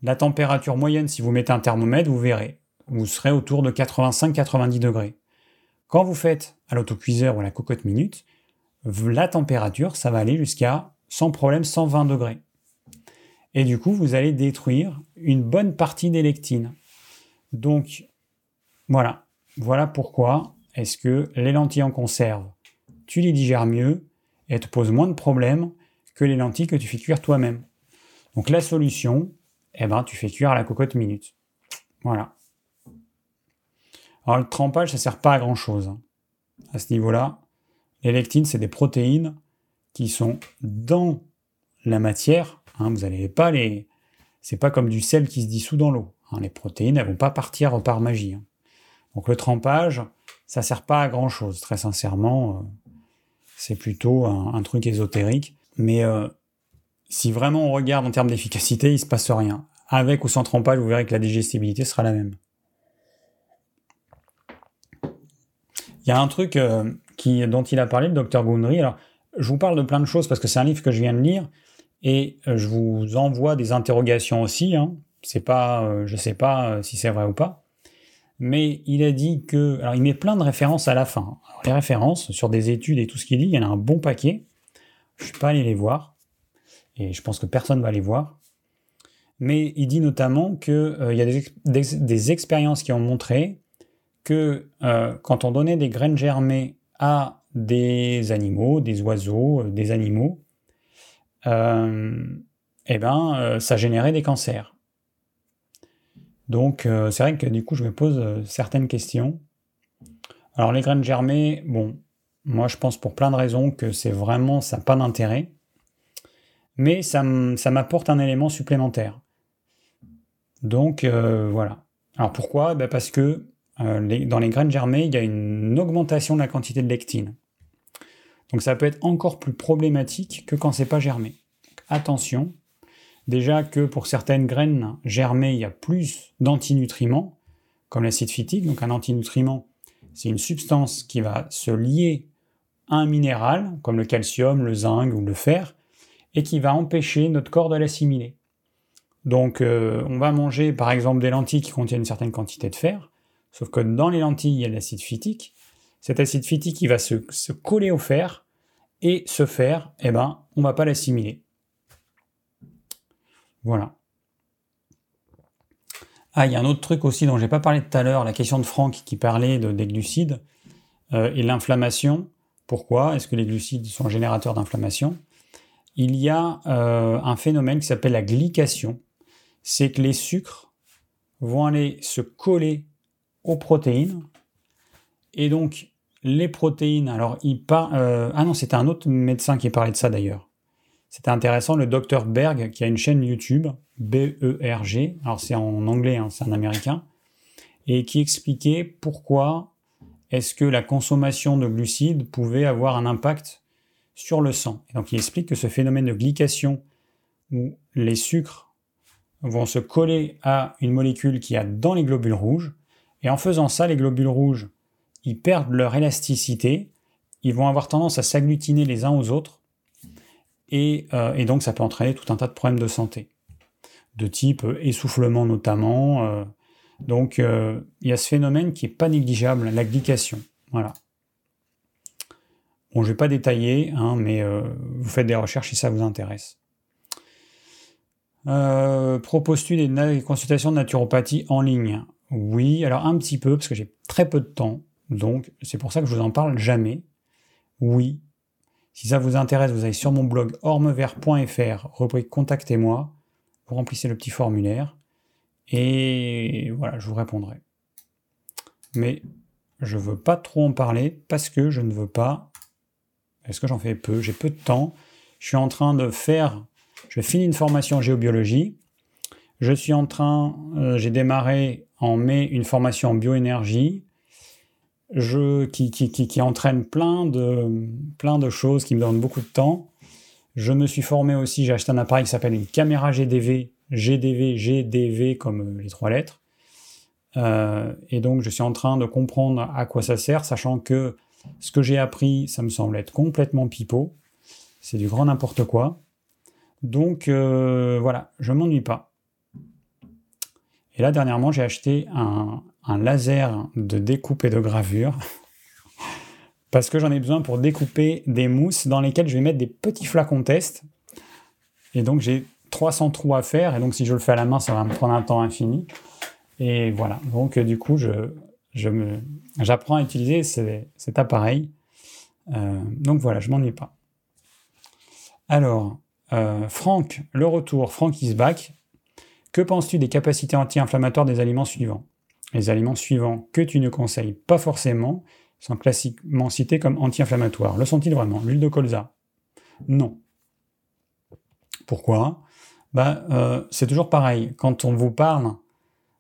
Speaker 1: la température moyenne, si vous mettez un thermomètre, vous verrez, vous serez autour de 85-90 degrés. Quand vous faites à l'autocuiseur ou à la cocotte minute, la température, ça va aller jusqu'à sans problème 120 degrés. Et du coup, vous allez détruire une bonne partie des lectines. Donc, voilà. Voilà pourquoi est-ce que les lentilles en conserve, tu les digères mieux et te poses moins de problèmes que les lentilles que tu fais cuire toi-même. Donc la solution, eh ben, tu fais cuire la cocotte minute. Voilà. Alors le trempage, ça sert pas à grand chose. Hein. À ce niveau-là, les lectines, c'est des protéines qui sont dans la matière. Hein, vous n'allez pas les. C'est pas comme du sel qui se dissout dans l'eau. Hein, les protéines, elles vont pas partir par magie. Donc le trempage, ça sert pas à grand chose. Très sincèrement, euh, c'est plutôt un, truc ésotérique. Mais euh, si vraiment on regarde en termes d'efficacité, il se passe rien. Avec ou sans trempage, vous verrez que la digestibilité sera la même. Il y a un truc euh, qui, dont il a parlé, le docteur Gundry. Alors, je vous parle de plein de choses parce que c'est un livre que je viens de lire et euh, je vous envoie des interrogations aussi. Hein. C'est pas, euh, je sais pas si c'est vrai ou pas, mais il a dit que, alors il met plein de références à la fin. les références sur des études et tout ce qu'il dit, il y en a un bon paquet. Je suis pas allé les voir et je pense que personne va les voir. Mais il dit notamment qu'il il y a des, expériences qui ont montré que quand on donnait des graines germées à des animaux, des oiseaux, euh, des animaux, euh, eh ben, euh, ça générait des cancers. Donc, c'est vrai que du coup, je me pose certaines questions. Alors, les graines germées, bon, moi, je pense pour plein de raisons que c'est vraiment, ça n'a pas d'intérêt. Mais ça m'apporte un élément supplémentaire. Donc, voilà. Alors, pourquoi? Ben Parce que dans les graines germées, il y a une augmentation de la quantité de lectine. Donc ça peut être encore plus problématique que quand c'est pas germé. attention, Déjà que pour certaines graines germées, il y a plus d'antinutriments, comme l'acide phytique. Donc un antinutriment, c'est une substance qui va se lier à un minéral, comme le calcium, le zinc ou le fer, et qui va empêcher notre corps de l'assimiler. Donc euh, on va manger par exemple des lentilles qui contiennent une certaine quantité de fer, sauf que dans les lentilles, il y a l'acide phytique. Cet acide phytique, il va se, coller au fer, et ce fer, eh ben, on va pas l'assimiler. Voilà. Ah, il y a un autre truc aussi dont j'ai pas parlé tout à l'heure, la question de Franck qui parlait de, des glucides euh, et l'inflammation. Pourquoi? Est-ce que les glucides sont générateurs d'inflammation? Il y a euh, un phénomène qui s'appelle la glycation. C'est que les sucres vont aller se coller aux protéines. Et donc, les protéines, alors il part. Euh, ah non, c'était un autre médecin qui parlait de ça d'ailleurs. C'était intéressant, le docteur Berg, qui a une chaîne YouTube, B-E-R-G, alors c'est en anglais, hein, c'est un américain, et qui expliquait pourquoi est-ce que la consommation de glucides pouvait avoir un impact sur le sang. Donc il explique que ce phénomène de glycation, où les sucres vont se coller à une molécule qui a dans les globules rouges, et en faisant ça, les globules rouges, ils perdent leur élasticité, ils vont avoir tendance à s'agglutiner les uns aux autres, euh, et, donc ça peut entraîner tout un tas de problèmes de santé, de type euh, essoufflement notamment. Euh. donc il y a ce phénomène qui n'est pas négligeable, la glycation. Voilà. Bon, je ne vais pas détailler, hein, mais vous faites des recherches si ça vous intéresse. Proposes-tu des consultations de naturopathie en ligne? Oui, alors un petit peu, parce que j'ai très peu de temps, donc c'est pour ça que je vous en parle jamais. Oui, si ça vous intéresse, vous allez sur mon blog ormevert.fr, rubrique Contactez-moi, vous remplissez le petit formulaire et voilà, je vous répondrai. Mais je ne veux pas trop en parler parce que je ne veux pas. Est-ce que j'en fais peu? J'ai peu de temps. Je suis en train de faire. Je finis une formation en géobiologie. Je suis en train. Euh, j'ai démarré en mai une formation en bioénergie je, qui, qui, qui, entraîne plein de, plein de choses, qui me donnent beaucoup de temps. Je me suis formé aussi, j'ai acheté un appareil qui s'appelle une caméra GDV, GDV, GDV comme euh, les trois lettres. Euh, et donc je suis en train de comprendre à quoi ça sert, sachant que ce que j'ai appris, ça me semble être complètement pipeau. C'est du grand n'importe quoi. Donc euh, voilà, je m'ennuie pas. Et là, dernièrement, j'ai acheté un, un laser de découpe et de gravure parce que j'en ai besoin pour découper des mousses dans lesquelles je vais mettre des petits flacons test. Et donc j'ai 300 trous à faire, et donc si je le fais à la main, ça va me prendre un temps infini. Et voilà, donc du coup, je, j'apprends à utiliser cet appareil. Euh, donc voilà, je m'ennuie pas. Alors, euh, Franck, le retour, Franck is back. Que penses-tu des capacités anti-inflammatoires des aliments suivants? Les aliments suivants que tu ne conseilles pas forcément sont classiquement cités comme anti-inflammatoires. Le sont-ils vraiment? L'huile de colza? Non. Pourquoi? Bah, euh, C'est toujours pareil. Quand on vous parle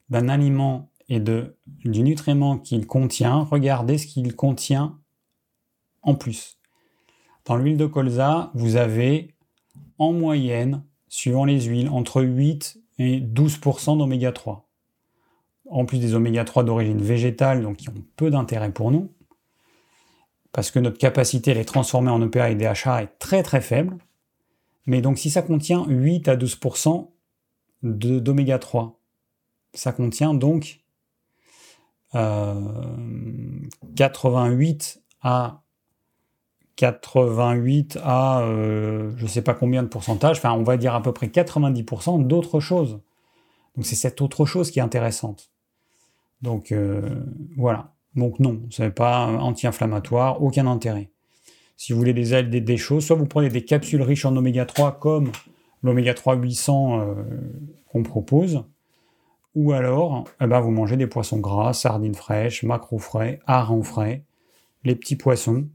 Speaker 1: d'un aliment et de, du nutriment qu'il contient, regardez ce qu'il contient en plus. Dans l'huile de colza, vous avez en moyenne, suivant les huiles, entre 8 et 12% d'oméga 3 en plus des oméga 3 d'origine végétale, donc qui ont peu d'intérêt pour nous, parce que notre capacité à les transformer en EPA et DHA est très très faible. Mais donc si ça contient 8 à 12% d'oméga 3, ça contient donc 88 euh, à 88 à euh, je sais pas combien de pourcentage, enfin on va dire à peu près 90% d'autres choses. Donc c'est cette autre chose qui est intéressante. Donc euh, voilà. Donc non, ce n'est pas anti-inflammatoire, aucun intérêt. Si vous voulez des, des, des choses, soit vous prenez des capsules riches en oméga 3 comme l'oméga 3 800 euh, qu'on propose, ou alors eh ben, vous mangez des poissons gras, sardines fraîches, maquereaux frais, harengs frais, les petits poissons.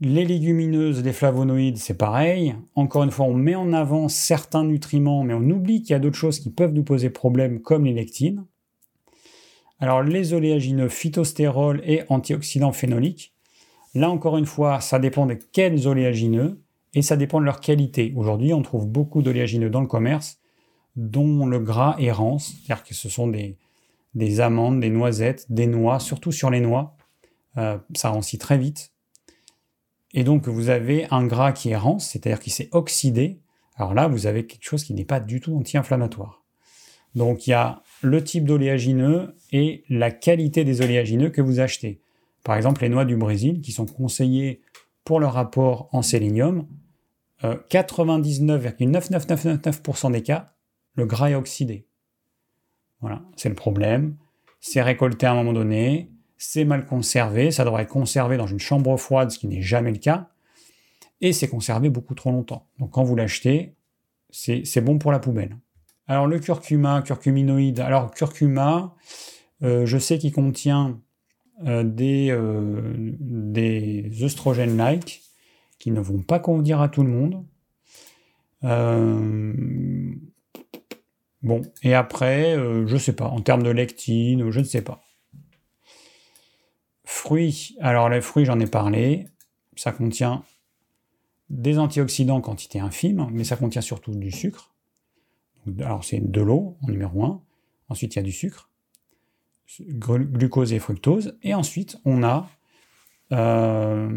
Speaker 1: Les légumineuses, les flavonoïdes, c'est pareil. Encore une fois, on met en avant certains nutriments, mais on oublie qu'il y a d'autres choses qui peuvent nous poser problème, comme les lectines. Alors, les oléagineux, phytostérol et antioxydants phénoliques. Là, encore une fois, ça dépend de quels oléagineux. et ça dépend de leur qualité. Aujourd'hui, on trouve beaucoup d'oléagineux dans le commerce dont le gras est rance, c'est-à-dire que ce sont des, des amandes, des noisettes, des noix, surtout sur les noix. Euh, ça rancit très vite. Et donc, vous avez un gras qui est rance, c'est-à-dire qui s'est oxydé. Alors là, vous avez quelque chose qui n'est pas du tout anti-inflammatoire. Donc, il y a le type d'oléagineux et la qualité des oléagineux que vous achetez. Par exemple, les noix du Brésil, qui sont conseillées pour leur rapport en sélénium, 99,99999% euh, des cas, le gras est oxydé. Voilà, c'est le problème. C'est récolté à un moment donné, c'est mal conservé, ça devrait être conservé dans une chambre froide, ce qui n'est jamais le cas, et c'est conservé beaucoup trop longtemps. Donc quand vous l'achetez, c'est bon pour la poubelle. Alors le curcuma, curcuminoïde, alors curcuma, euh, je sais qu'il contient euh, des, euh, des œstrogènes-like qui ne vont pas convenir à tout le monde. Bon, et après, euh, je sais pas, en termes de lectine, je ne sais pas. Fruits, alors les fruits, j'en ai parlé, ça contient des antioxydants quantité infime, mais ça contient surtout du sucre. Alors c'est de l'eau en numéro 1, ensuite il y a du sucre, glucose et fructose, et ensuite on a, euh,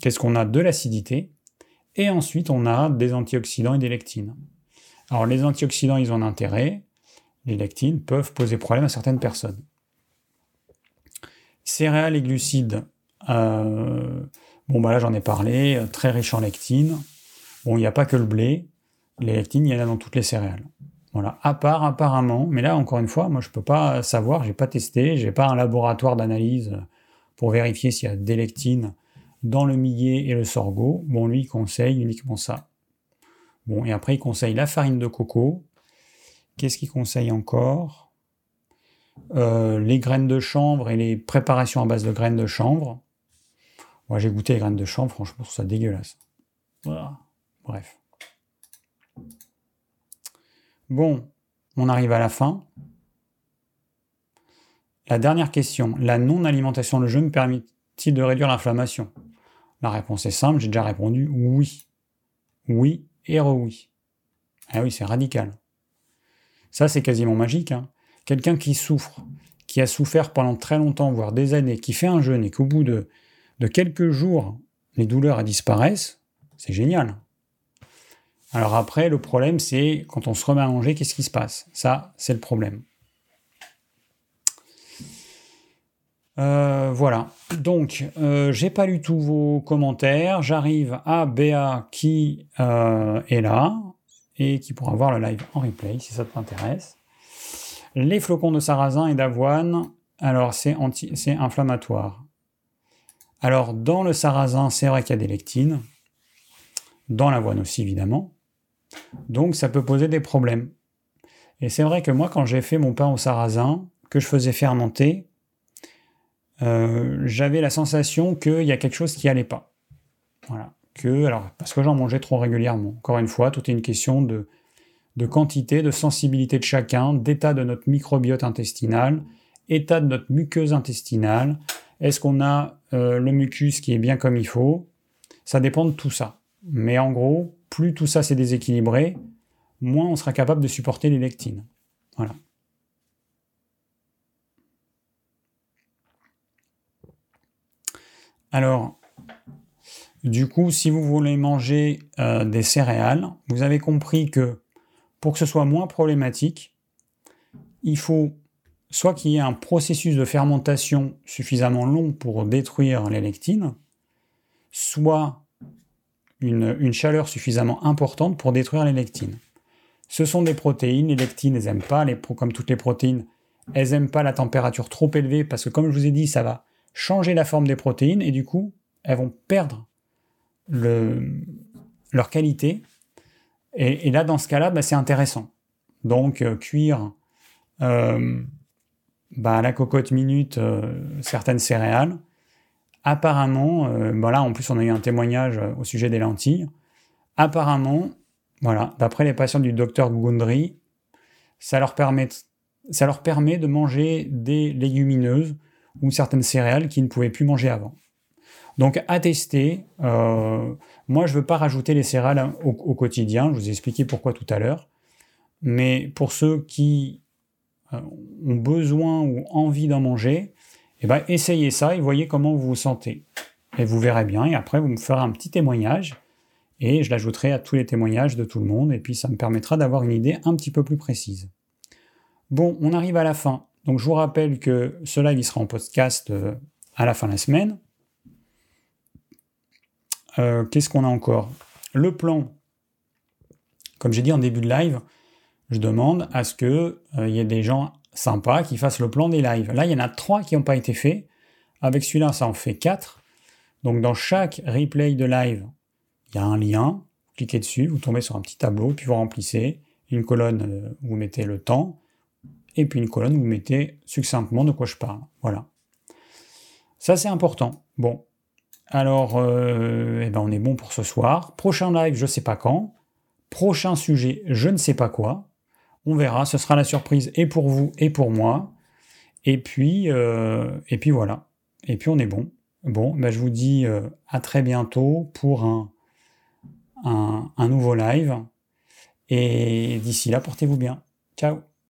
Speaker 1: qu'est-ce qu'on a? De l'acidité, et ensuite on a des antioxydants et des lectines. Alors les antioxydants, ils ont un intérêt. Les lectines peuvent poser problème à certaines personnes. Céréales et glucides. Euh, bon, bah là j'en ai parlé, euh, très riche en lectines. Bon, il n'y a pas que le blé. Les lectines, il y en a dans toutes les céréales. Voilà, à part apparemment, mais là encore une fois, moi je ne peux pas savoir, j'ai pas testé, j'ai pas un laboratoire d'analyse pour vérifier s'il y a des lectines dans le millet et le sorgho. Bon, lui il conseille uniquement ça. Bon, et après, il conseille la farine de coco. Qu'est-ce qu'il conseille encore? Euh, Les graines de chanvre et les préparations à base de graines de chanvre. Moi, j'ai goûté les graines de chanvre, franchement, je trouve ça dégueulasse. Voilà. Bref. Bon, on arrive à la fin. La dernière question. La non-alimentation, le jeûne permet-il de réduire l'inflammation? La réponse est simple, j'ai déjà répondu oui. Oui, oui. Ah oui, c'est radical. Ça, c'est quasiment magique. Hein. Quelqu'un qui souffre, qui a souffert pendant très longtemps, voire des années, qui fait un jeûne et qu'au bout de, de quelques jours, les douleurs disparaissent, c'est génial. Alors après, le problème, c'est quand on se remet à manger, qu'est-ce qui se passe? Ça, c'est le problème. Euh, voilà. Donc, euh, j'ai pas lu tous vos commentaires. J'arrive à Béa qui euh, est là et qui pourra voir le live en replay si ça t'intéresse. Les flocons de sarrasin et d'avoine, alors c'est inflammatoire. Alors, dans le sarrasin, c'est vrai qu'il y a des lectines. Dans l'avoine aussi, évidemment. Donc, ça peut poser des problèmes. Et c'est vrai que moi, quand j'ai fait mon pain au sarrasin, que je faisais fermenter, euh, j'avais la sensation qu'il y a quelque chose qui allait pas. Voilà. Que, alors, parce que j'en mangeais trop régulièrement. Encore une fois, tout est une question de, de quantité, de sensibilité de chacun, d'état de notre microbiote intestinal, état de notre muqueuse intestinale. Est-ce qu'on a euh, le mucus qui est bien comme il faut? Ça dépend de tout ça. Mais en gros, plus tout ça s'est déséquilibré, moins on sera capable de supporter les lectines. Voilà. Alors, du coup, si vous voulez manger euh, des céréales, vous avez compris que pour que ce soit moins problématique, il faut soit qu'il y ait un processus de fermentation suffisamment long pour détruire les lectines, soit une, chaleur suffisamment importante pour détruire les lectines. Ce sont des protéines, les lectines, elles n'aiment pas, comme toutes les protéines, elles n'aiment pas la température trop élevée parce que comme je vous ai dit, ça va changer la forme des protéines et du coup, elles vont perdre leur qualité. Et, là, dans ce cas-là, bah, c'est intéressant. Donc, euh, cuire euh, bah, à la cocotte minute euh, certaines céréales. Apparemment, voilà, en plus, on a eu un témoignage au sujet des lentilles. Apparemment, voilà, d'après les patients du docteur Gundry, ça leur permet de manger des légumineuses ou certaines céréales qu'ils ne pouvaient plus manger avant. Donc à tester. Euh, moi, je ne veux pas rajouter les céréales au, quotidien. Je vous ai expliqué pourquoi tout à l'heure. Mais pour ceux qui euh, ont besoin ou envie d'en manger, eh ben, essayez ça et voyez comment vous vous sentez. Et vous verrez bien. Et après, vous me ferez un petit témoignage. Et je l'ajouterai à tous les témoignages de tout le monde. Et puis, ça me permettra d'avoir une idée un petit peu plus précise. Bon, on arrive à la fin. Donc, je vous rappelle que ce live, il sera en podcast euh, à la fin de la semaine. Euh, qu'est-ce qu'on a encore? Le plan, comme j'ai dit en début de live, je demande à ce qu'il euh, y ait des gens sympas qui fassent le plan des lives. Là, il y en a trois qui n'ont pas été faits. Avec celui-là, ça en fait quatre. Donc dans chaque replay de live, il y a un lien. Vous cliquez dessus, vous tombez sur un petit tableau, puis vous remplissez. Une colonne, euh, vous mettez le temps. Et puis une colonne, vous mettez succinctement de quoi je parle. Voilà. Ça, c'est important. Bon, alors, euh, eh ben on est bon pour ce soir. Prochain live, je ne sais pas quand. Prochain sujet, je ne sais pas quoi. On verra, ce sera la surprise et pour vous et pour moi. Et puis, euh, et puis voilà. Et puis on est bon. Bon, ben je vous dis euh, à très bientôt pour un, un nouveau live. Et d'ici là, portez-vous bien. Ciao